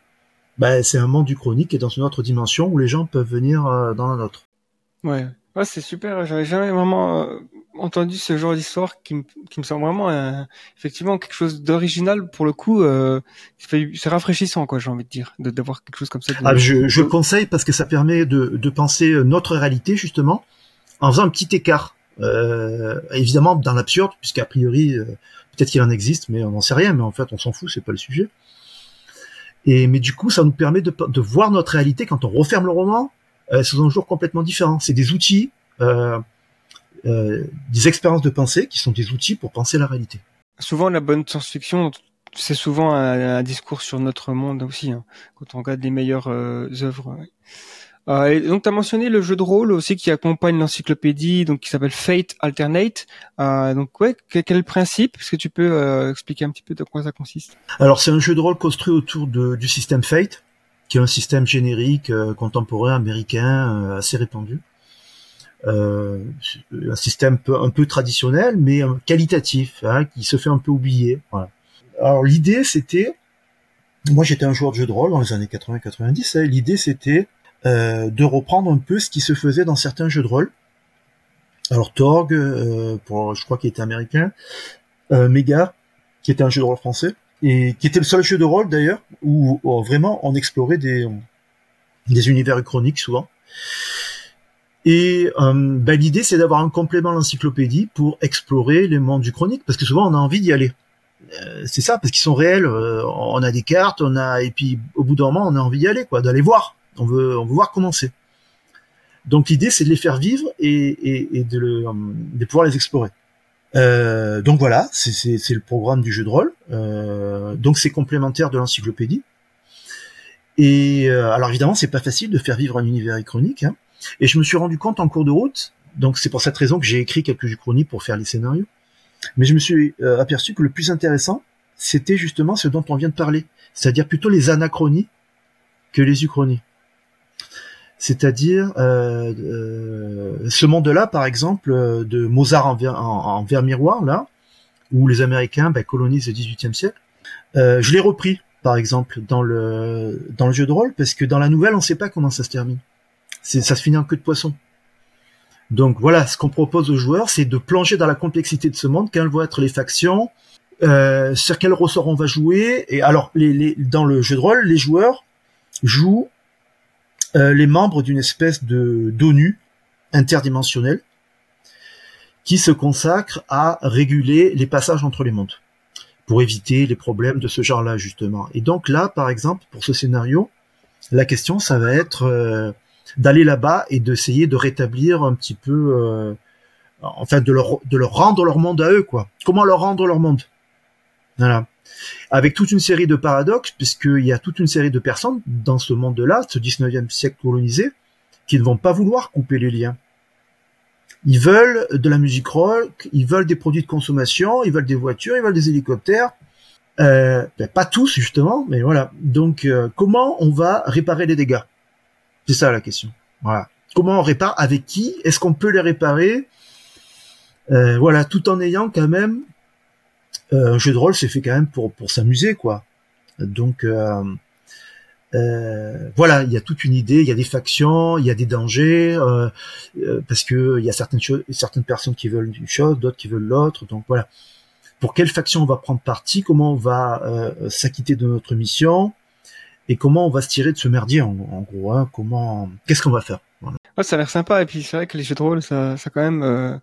bah, c'est un monde uchronique est dans une autre dimension où les gens peuvent venir euh, dans la nôtre. Ouais, ouais c'est super. J'avais jamais vraiment euh, entendu ce genre d'histoire qui me, qui me semble vraiment euh, effectivement quelque chose d'original pour le coup. Euh, c'est rafraîchissant, quoi, j'ai envie de dire, de d'avoir quelque chose comme ça. Ah, je, je le conseille parce que ça permet de, de penser notre réalité justement en faisant un petit écart. Euh, évidemment dans l'absurde, puisqu'a priori euh, peut-être qu'il en existe, mais on n'en sait rien. Mais en fait, on s'en fout, c'est pas le sujet. Et mais du coup, ça nous permet de, de voir notre réalité quand on referme le roman euh, sous un jour complètement différent. C'est des outils, euh, euh, des expériences de pensée qui sont des outils pour penser la réalité. Souvent, la bonne science-fiction, c'est souvent un, un discours sur notre monde aussi. Hein, quand on regarde les meilleures euh, œuvres. ouais. Euh, et donc, tu as mentionné le jeu de rôle aussi qui accompagne l'encyclopédie, donc qui s'appelle Fate Alternate. Euh, donc, ouais, quel, quel principe? Est-ce que tu peux euh, expliquer un petit peu de quoi ça consiste? Alors c'est un jeu de rôle construit autour de, du système Fate, qui est un système générique euh, contemporain américain euh, assez répandu. Euh, un système un peu traditionnel, mais qualitatif, hein, qui se fait un peu oublier. Alors l'idée c'était, moi j'étais un joueur de jeu de rôle dans les années 80-90, hein, l'idée c'était de reprendre un peu ce qui se faisait dans certains jeux de rôle. Alors Torg, je crois qu'il était américain, Mega, qui était un jeu de rôle français, et qui était le seul jeu de rôle d'ailleurs où, vraiment on explorait des, univers chroniques souvent. Et euh, ben, l'idée c'est d'avoir un complément à l'encyclopédie pour explorer les mondes du chronique, parce que souvent on a envie d'y aller. Euh, c'est ça, parce qu'ils sont réels. euh, on a des cartes, on a et puis au bout d'un moment on a envie d'y aller, quoi, d'aller voir. On veut, on veut voir comment c'est. Donc l'idée c'est de les faire vivre et, de pouvoir les explorer. Euh, donc voilà, c'est le programme du jeu de rôle. Euh, donc c'est complémentaire de l'encyclopédie. Et euh, alors évidemment, c'est pas facile de faire vivre un univers chronique. Hein. Et je me suis rendu compte en cours de route. Donc c'est pour cette raison que j'ai écrit quelques chroniques pour faire les scénarios. Mais je me suis euh, aperçu que le plus intéressant, c'était justement ce dont on vient de parler, c'est-à-dire plutôt les anachronies que les uchronies. C'est-à-dire euh, euh, ce monde-là, par exemple, euh, de Mozart en, ver- en, en verre miroir, là, où les Américains ben, colonisent le XVIIIe siècle. Euh, je l'ai repris par exemple, dans le dans le jeu de rôle, parce que dans la nouvelle, on sait pas comment ça se termine. C'est ça se finit en queue de poisson. Donc voilà, ce qu'on propose aux joueurs, c'est de plonger dans la complexité de ce monde, quelles vont être les factions, euh, sur quel ressort on va jouer. Et alors, les, les, dans le jeu de rôle, les joueurs jouent les membres d'une espèce de d'ONU interdimensionnelle qui se consacre à réguler les passages entre les mondes pour éviter les problèmes de ce genre-là justement. Et donc là, par exemple, pour ce scénario, la question, ça va être euh, d'aller là-bas et d'essayer de rétablir un petit peu, euh, enfin, de leur de leur rendre leur monde à eux, quoi. Comment leur rendre leur monde? Voilà. Avec toute une série de paradoxes, puisqu'il y a toute une série de personnes dans ce monde-là, ce 19e siècle colonisé, qui ne vont pas vouloir couper les liens. Ils veulent de la musique rock, ils veulent des produits de consommation, ils veulent des voitures, ils veulent des hélicoptères. Euh, ben, pas tous justement, mais voilà. Donc euh, comment on va réparer les dégâts? C'est ça la question. Voilà. Comment on répare? Avec qui? Est-ce qu'on peut les réparer? Euh, Voilà, tout en ayant quand même un jeu de rôle, c'est fait quand même pour pour s'amuser quoi. Donc euh, euh, voilà, il y a toute une idée, il y a des factions, il y a des dangers, euh, euh, parce que il y a certaines choses, certaines personnes qui veulent une chose, d'autres qui veulent l'autre. Donc voilà, pour quelle faction on va prendre parti, comment on va euh, s'acquitter de notre mission, et comment on va se tirer de ce merdier en, en gros. Hein, comment, qu'est-ce qu'on va faire voilà. Ouais, ça a l'air sympa et puis c'est vrai que les jeux de rôle, ça, ça quand même, euh,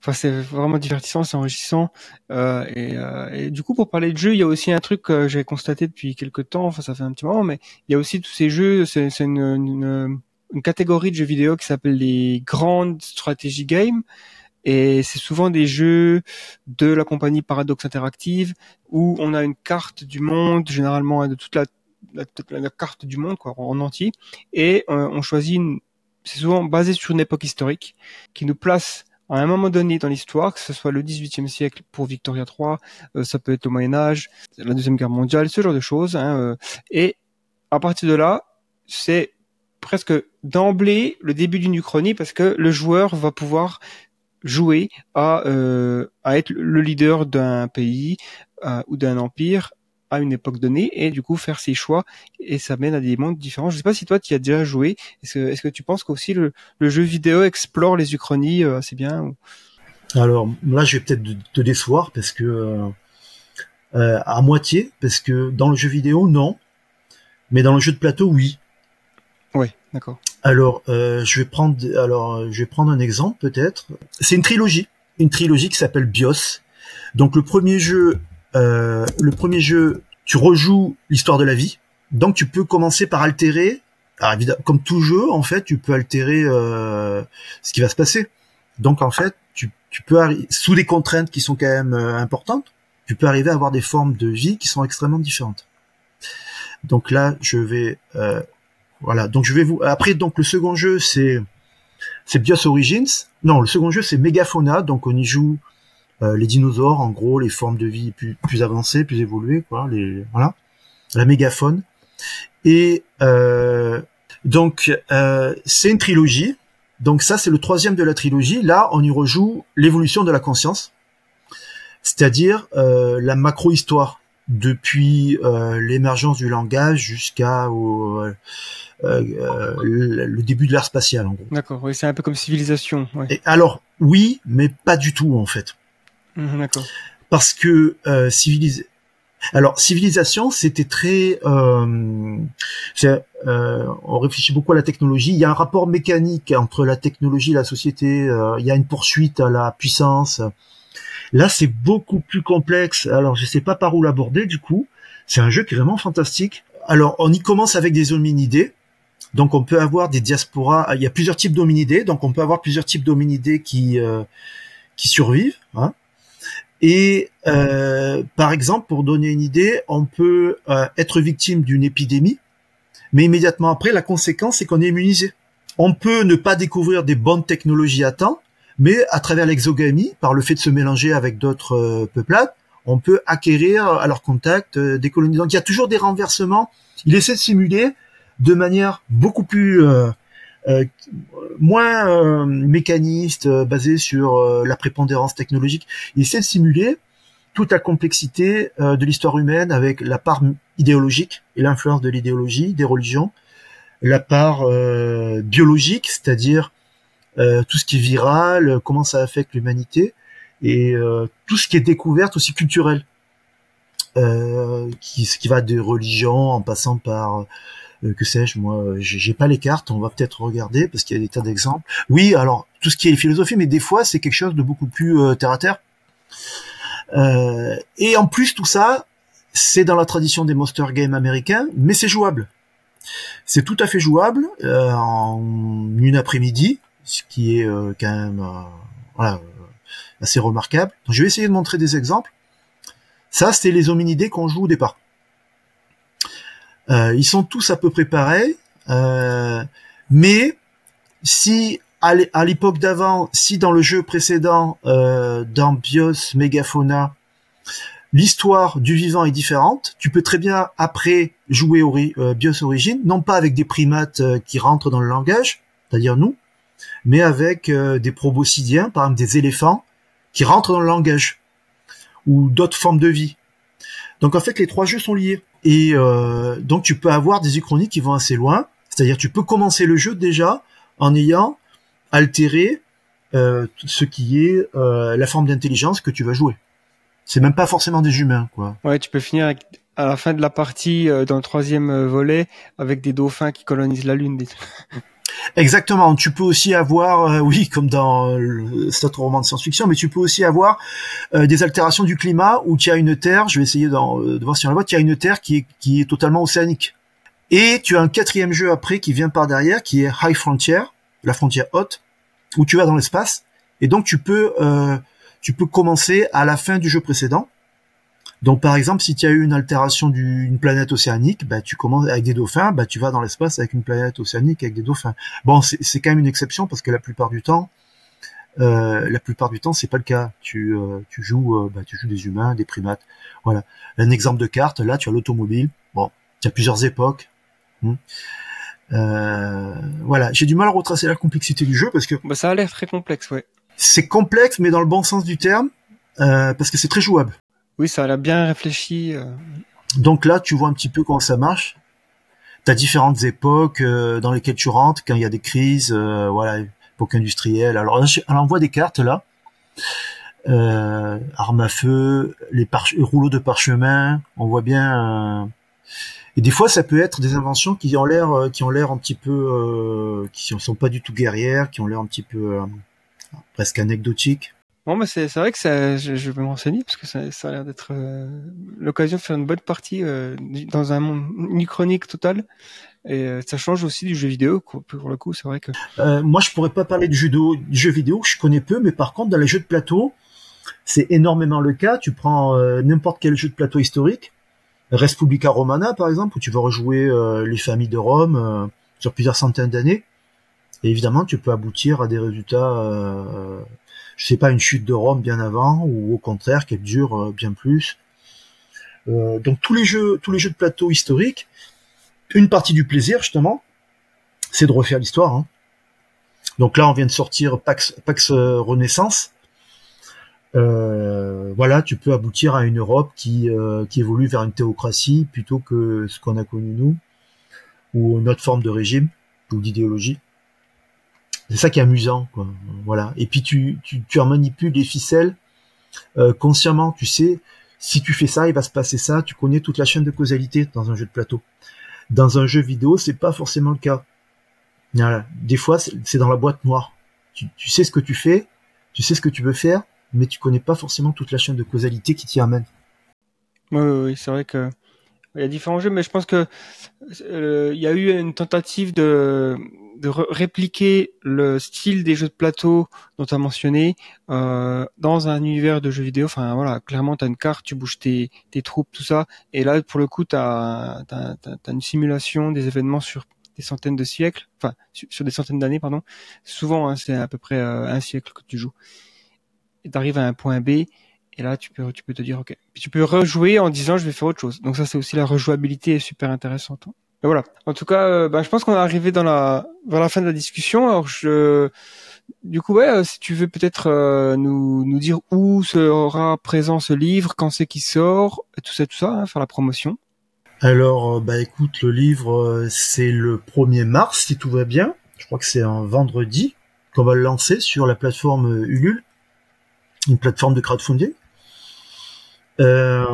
enfin c'est vraiment divertissant, c'est enrichissant. Euh, et, euh, du coup, pour parler de jeux, il y a aussi un truc que j'ai constaté depuis quelques temps. Enfin, ça fait un petit moment, mais il y a aussi tous ces jeux. C'est une, une, une, catégorie de jeux vidéo qui s'appelle les grandes stratégies games. Et c'est souvent des jeux de la compagnie Paradox Interactive où on a une carte du monde, généralement de toute la la, la, carte du monde quoi, en entier et euh, on choisit une, c'est souvent basé sur une époque historique qui nous place à un moment donné dans l'histoire, que ce soit le 18e siècle pour Victoria III, euh, ça peut être le Moyen Âge, la Deuxième Guerre mondiale, ce genre de choses. Hein, euh, et à partir de là, c'est presque d'emblée le début d'une uchronie parce que le joueur va pouvoir jouer à, euh, à être le leader d'un pays euh, ou d'un empire à une époque donnée et du coup faire ses choix et ça mène à des mondes différents. Je sais pas si toi tu as déjà joué. Est-ce que, est-ce que tu penses qu'aussi le, le jeu vidéo explore les uchronies euh, assez bien ou... Alors là je vais peut-être te décevoir parce que euh, euh, à moitié parce que dans le jeu vidéo non, mais dans le jeu de plateau oui. Oui, d'accord. Alors euh, je vais prendre alors je vais prendre un exemple peut-être. C'est une trilogie, une trilogie qui s'appelle BIOS. Donc le premier jeu euh, le premier jeu, tu rejoues l'histoire de la vie, donc tu peux commencer par altérer. Alors comme tout jeu, en fait, tu peux altérer euh, ce qui va se passer. Donc en fait, tu, tu peux sous des contraintes qui sont quand même euh, importantes, tu peux arriver à avoir des formes de vie qui sont extrêmement différentes. Donc là, je vais euh, voilà. Donc je vais vous après donc le second jeu c'est c'est BIOS Origins. Non, le second jeu c'est Megafauna. Donc on y joue les dinosaures, en gros, les formes de vie plus, plus avancées, plus évoluées, quoi. Les voilà, la mégafaune. Et euh, donc euh, c'est une trilogie. Donc ça c'est le troisième de la trilogie. Là on y rejoue l'évolution de la conscience, c'est-à-dire euh, la macro-histoire depuis euh, l'émergence du langage jusqu'à euh, le début de l'ère spatiale en gros. D'accord, oui, c'est un peu comme civilisation. Ouais. Et alors oui, mais pas du tout en fait. D'accord. Parce que euh, civilis... Alors civilisation, c'était très, euh, euh, on réfléchit beaucoup à la technologie. Il y a un rapport mécanique entre la technologie et la société. Euh, il y a une poursuite à la puissance. Là, c'est beaucoup plus complexe. Alors, je sais pas par où l'aborder. Du coup, c'est un jeu qui est vraiment fantastique. Alors, on y commence avec des hominidés. Donc, on peut avoir des diasporas. Il y a plusieurs types d'hominidés. Donc, on peut avoir plusieurs types d'hominidés qui euh, qui survivent. Hein. Et euh, par exemple, pour donner une idée, on peut euh, être victime d'une épidémie, mais immédiatement après, la conséquence, c'est qu'on est immunisé. On peut ne pas découvrir des bonnes technologies à temps, mais à travers l'exogamie, par le fait de se mélanger avec d'autres euh, peuplades, on peut acquérir à leur contact euh, des colonies. Donc il y a toujours des renversements. Il essaie de simuler de manière beaucoup plus euh, euh, moins euh, mécaniste, euh, basé sur la prépondérance technologique. Il essaie de simuler toute la complexité de l'histoire humaine avec la part idéologique et l'influence de l'idéologie, des religions, la part biologique, c'est-à-dire tout ce qui est viral, comment ça affecte l'humanité, et tout ce qui est découverte aussi culturelle, qui, qui va des religions en passant par euh, que sais-je, moi, j'ai pas les cartes, on va peut-être regarder parce qu'il y a des tas d'exemples. Oui, alors tout ce qui est philosophie, mais des fois c'est quelque chose de beaucoup plus euh, terre à terre. Euh, et en plus tout ça, c'est dans la tradition des monster games américains, mais c'est jouable. C'est tout à fait jouable en une après-midi, ce qui est quand même assez remarquable. Donc, je vais essayer de montrer des exemples. Ça, c'est les hominidés qu'on joue au départ. Euh, ils sont tous à peu près pareils, euh, mais si à l'époque d'avant, si dans le jeu précédent, euh, dans BIOS Megafauna, l'histoire du vivant est différente, tu peux très bien après jouer BIOS Origin, non pas avec des primates qui rentrent dans le langage, c'est-à-dire nous, mais avec des proboscidiens, par exemple des éléphants, qui rentrent dans le langage, ou d'autres formes de vie. Donc en fait, les trois jeux sont liés. Et euh, donc tu peux avoir des uchronies qui vont assez loin. C'est-à-dire tu peux commencer le jeu déjà en ayant altéré euh, ce qui est euh, la forme d'intelligence que tu vas jouer. C'est même pas forcément des humains, quoi. Ouais, tu peux finir à la fin de la partie dans le troisième volet avec des dauphins qui colonisent la lune. Exactement. Tu peux aussi avoir, euh, oui, comme dans cet autre roman de science-fiction, mais tu peux aussi avoir euh, des altérations du climat où tu as une Terre. Je vais essayer euh, de voir si on la voit. Tu as une Terre qui est qui est totalement océanique. Et tu as un quatrième jeu après qui vient par derrière, qui est High Frontier, la frontière haute, où tu vas dans l'espace. Et donc tu peux tu peux commencer à la fin du jeu précédent donc par exemple, si tu as eu une altération d'une planète océanique, bah, tu commences avec des dauphins, bah, tu vas dans l'espace avec une planète océanique avec des dauphins. Bon, c'est quand même une exception parce que la plupart du temps, euh, la plupart du temps, c'est pas le cas. Tu, euh, tu joues, euh, bah, tu joues des humains, des primates. Voilà. Un exemple de carte. Là, tu as l'automobile. Bon, tu as plusieurs époques. Hmm. voilà. J'ai du mal à retracer la complexité du jeu parce que. Bah, ça a l'air très complexe, ouais. C'est complexe, mais dans le bon sens du terme, parce que c'est très jouable. Oui, ça a bien réfléchi. Euh. Donc là, tu vois un petit peu comment ça marche. Tu as différentes époques euh, dans lesquelles tu rentres quand il y a des crises, euh, voilà, époque industrielle. Alors, on envoie des cartes là. Armes à feu, les, rouleaux de parchemin, on voit bien. Et des fois, ça peut être des inventions qui ont l'air, qui ont l'air un petit peu, qui ne sont pas du tout guerrières, qui ont l'air un petit peu presque anecdotiques. Bon, bah c'est vrai que ça, je, vais me renseigner parce que ça, ça a l'air d'être euh, l'occasion de faire une bonne partie euh, dans un monde, une chronique totale. Et euh, ça change aussi du jeu vidéo. Pour le coup, c'est vrai que. moi, je pourrais pas parler de judo, du jeu vidéo, je connais peu, mais par contre, dans les jeux de plateau, c'est énormément le cas. Tu prends n'importe quel jeu de plateau historique, Respublica Romana par exemple, où tu vas rejouer les familles de Rome sur plusieurs centaines d'années. Et évidemment, tu peux aboutir à des résultats je sais pas, une chute de Rome bien avant, ou au contraire qu'elle dure euh, bien plus. Euh, donc tous les jeux, tous les jeux de plateau historiques, une partie du plaisir justement, c'est de refaire l'histoire. Hein. Donc là, on vient de sortir Pax, euh, Renaissance. Euh, voilà, tu peux aboutir à une Europe qui, qui évolue vers une théocratie plutôt que ce qu'on a connu nous, ou une autre forme de régime ou d'idéologie. C'est ça qui est amusant, quoi. Voilà. Et puis tu, tu, tu manipules les ficelles euh, consciemment. Tu sais, si tu fais ça, il va se passer ça. Tu connais toute la chaîne de causalité dans un jeu de plateau. Dans un jeu vidéo, c'est pas forcément le cas. Des fois, c'est dans la boîte noire. Tu, tu sais ce que tu fais, tu sais ce que tu veux faire, mais tu connais pas forcément toute la chaîne de causalité qui t'y amène. Oui, oui, oui c'est vrai que il y a différents jeux, mais je pense que euh, il y a eu une tentative de de répliquer le style des jeux de plateau dont tu as mentionné euh, dans un univers de jeux vidéo. Enfin voilà, clairement tu as une carte, tu bouges tes, tes troupes, tout ça. Et là pour le coup tu as, une simulation des événements sur des centaines de siècles, enfin sur des centaines d'années pardon. Souvent hein, c'est à peu près euh, un siècle que tu joues. Et tu arrives à un point B et là tu peux tu peux te dire ok. Tu peux rejouer en disant je vais faire autre chose. Donc ça c'est aussi la rejouabilité est super intéressante. Hein voilà. En tout cas, euh, ben, je pense qu'on est arrivé dans la vers la fin de la discussion. Alors je Du coup, ouais, si tu veux peut-être nous, nous dire où sera présent ce livre, quand c'est qu'il sort, tout ça, tout ça, hein, faire la promotion. Alors, bah écoute, le livre, c'est le 1er mars, si tout va bien. Je crois que c'est un vendredi qu'on va le lancer sur la plateforme Ulule, une plateforme de crowdfunding. Euh,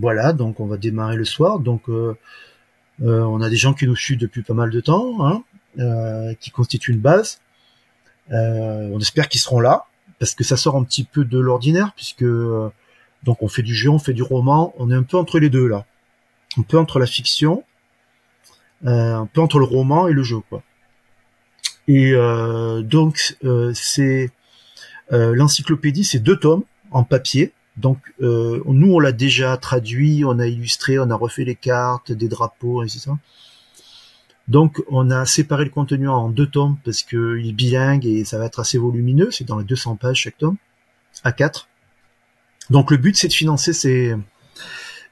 voilà, donc on va démarrer le soir. Donc euh, euh, on a des gens qui nous suivent depuis pas mal de temps, hein, qui constituent une base. on espère qu'ils seront là parce que ça sort un petit peu de l'ordinaire puisque donc on fait du jeu, on fait du roman, on est un peu entre les deux là, un peu entre la fiction, un peu entre le roman et le jeu quoi. Et donc c'est l'encyclopédie, c'est deux tomes en papier donc euh, nous on l'a déjà traduit, on a illustré, on a refait les cartes, des drapeaux, et ça. Donc on a séparé le contenu en deux tomes parce qu'il est bilingue et ça va être assez volumineux, c'est dans les 200 pages chaque tome, à quatre. Donc le but c'est de financer ces,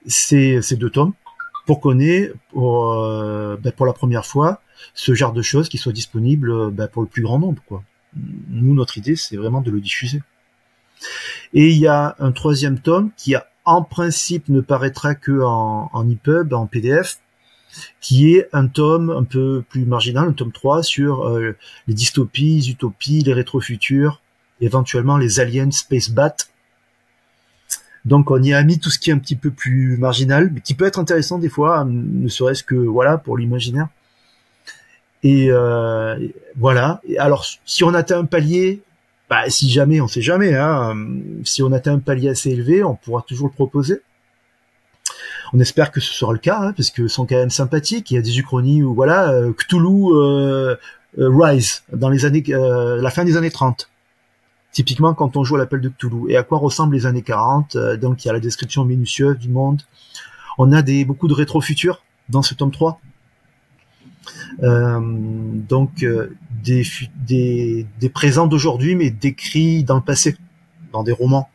ces, ces deux tomes pour qu'on ait pour, euh, ben, pour la première fois ce genre de choses qui soient disponibles ben, pour le plus grand nombre. Quoi. Nous notre idée c'est vraiment de le diffuser. Et il y a un troisième tome qui en principe ne paraîtra que en, en EPUB, en PDF, qui est un tome un peu plus marginal, un tome 3 sur euh, les dystopies, les utopies, les rétrofuturs, éventuellement les aliens space bat. Donc on y a mis tout ce qui est un petit peu plus marginal, mais qui peut être intéressant des fois, ne serait-ce que voilà pour l'imaginaire. Et euh, voilà. Alors si on atteint un palier, bah, si jamais, on sait jamais, hein, si on atteint un palier assez élevé, on pourra toujours le proposer. On espère que ce sera le cas, hein, parce que sont quand même sympathiques. Il y a des uchronies où voilà, euh, Cthulhu euh, euh, Rise dans les années, la fin des années 30. Typiquement quand on joue à l'appel de Cthulhu. Et à quoi ressemblent les années 40 Donc il y a la description minutieuse du monde. On a des beaucoup de rétro-futurs dans ce tome 3. Euh, donc des, présents d'aujourd'hui, mais décrits dans le passé, dans des romans.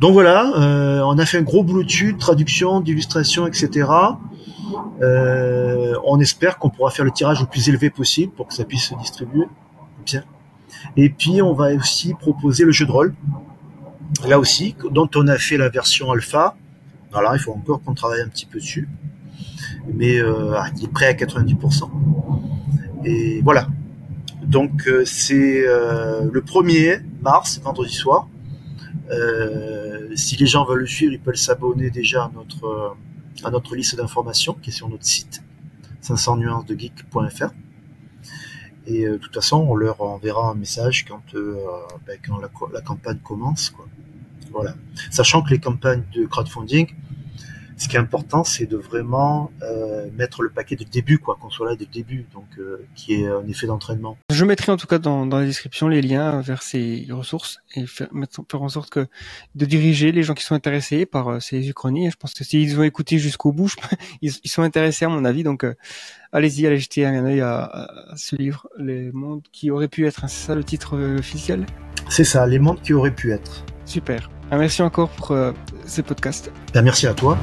Donc voilà, euh, on a fait un gros boulot dessus, traduction, d'illustration, etc. Euh, on espère qu'on pourra faire le tirage le plus élevé possible pour que ça puisse se distribuer bien. Et puis on va aussi proposer le jeu de rôle, là aussi, dont on a fait la version alpha. Voilà, il faut encore qu'on travaille un petit peu dessus mais euh, il est prêt à 90%. Et voilà. Donc euh, c'est euh, le 1er mars, vendredi soir. si les gens veulent le suivre, ils peuvent s'abonner déjà à notre à notre liste d'informations qui est sur notre site 500 nuances de geek.fr. Et de toute façon, on leur enverra un message quand, ben, quand la, la, campagne commence. Quoi. Voilà. Sachant que les campagnes de crowdfunding, ce qui est important, c'est de vraiment euh, mettre le paquet de début, quoi, qu'on soit là dès le début, donc euh, qui est un effet d'entraînement. Je mettrai en tout cas dans, dans la description les liens vers ces ressources et faire, faire en sorte que de diriger les gens qui sont intéressés par euh, ces uchronies. Je pense que s'ils ont écouté jusqu'au bout, ils, ils, sont intéressés à mon avis. Donc euh, allez-y, allez jeter un œil à, à, ce livre, Les mondes qui auraient pu être. C'est ça le titre officiel? C'est ça, Les mondes qui auraient pu être. Super. Ah, merci encore pour euh, ces podcasts. Ben, merci à toi.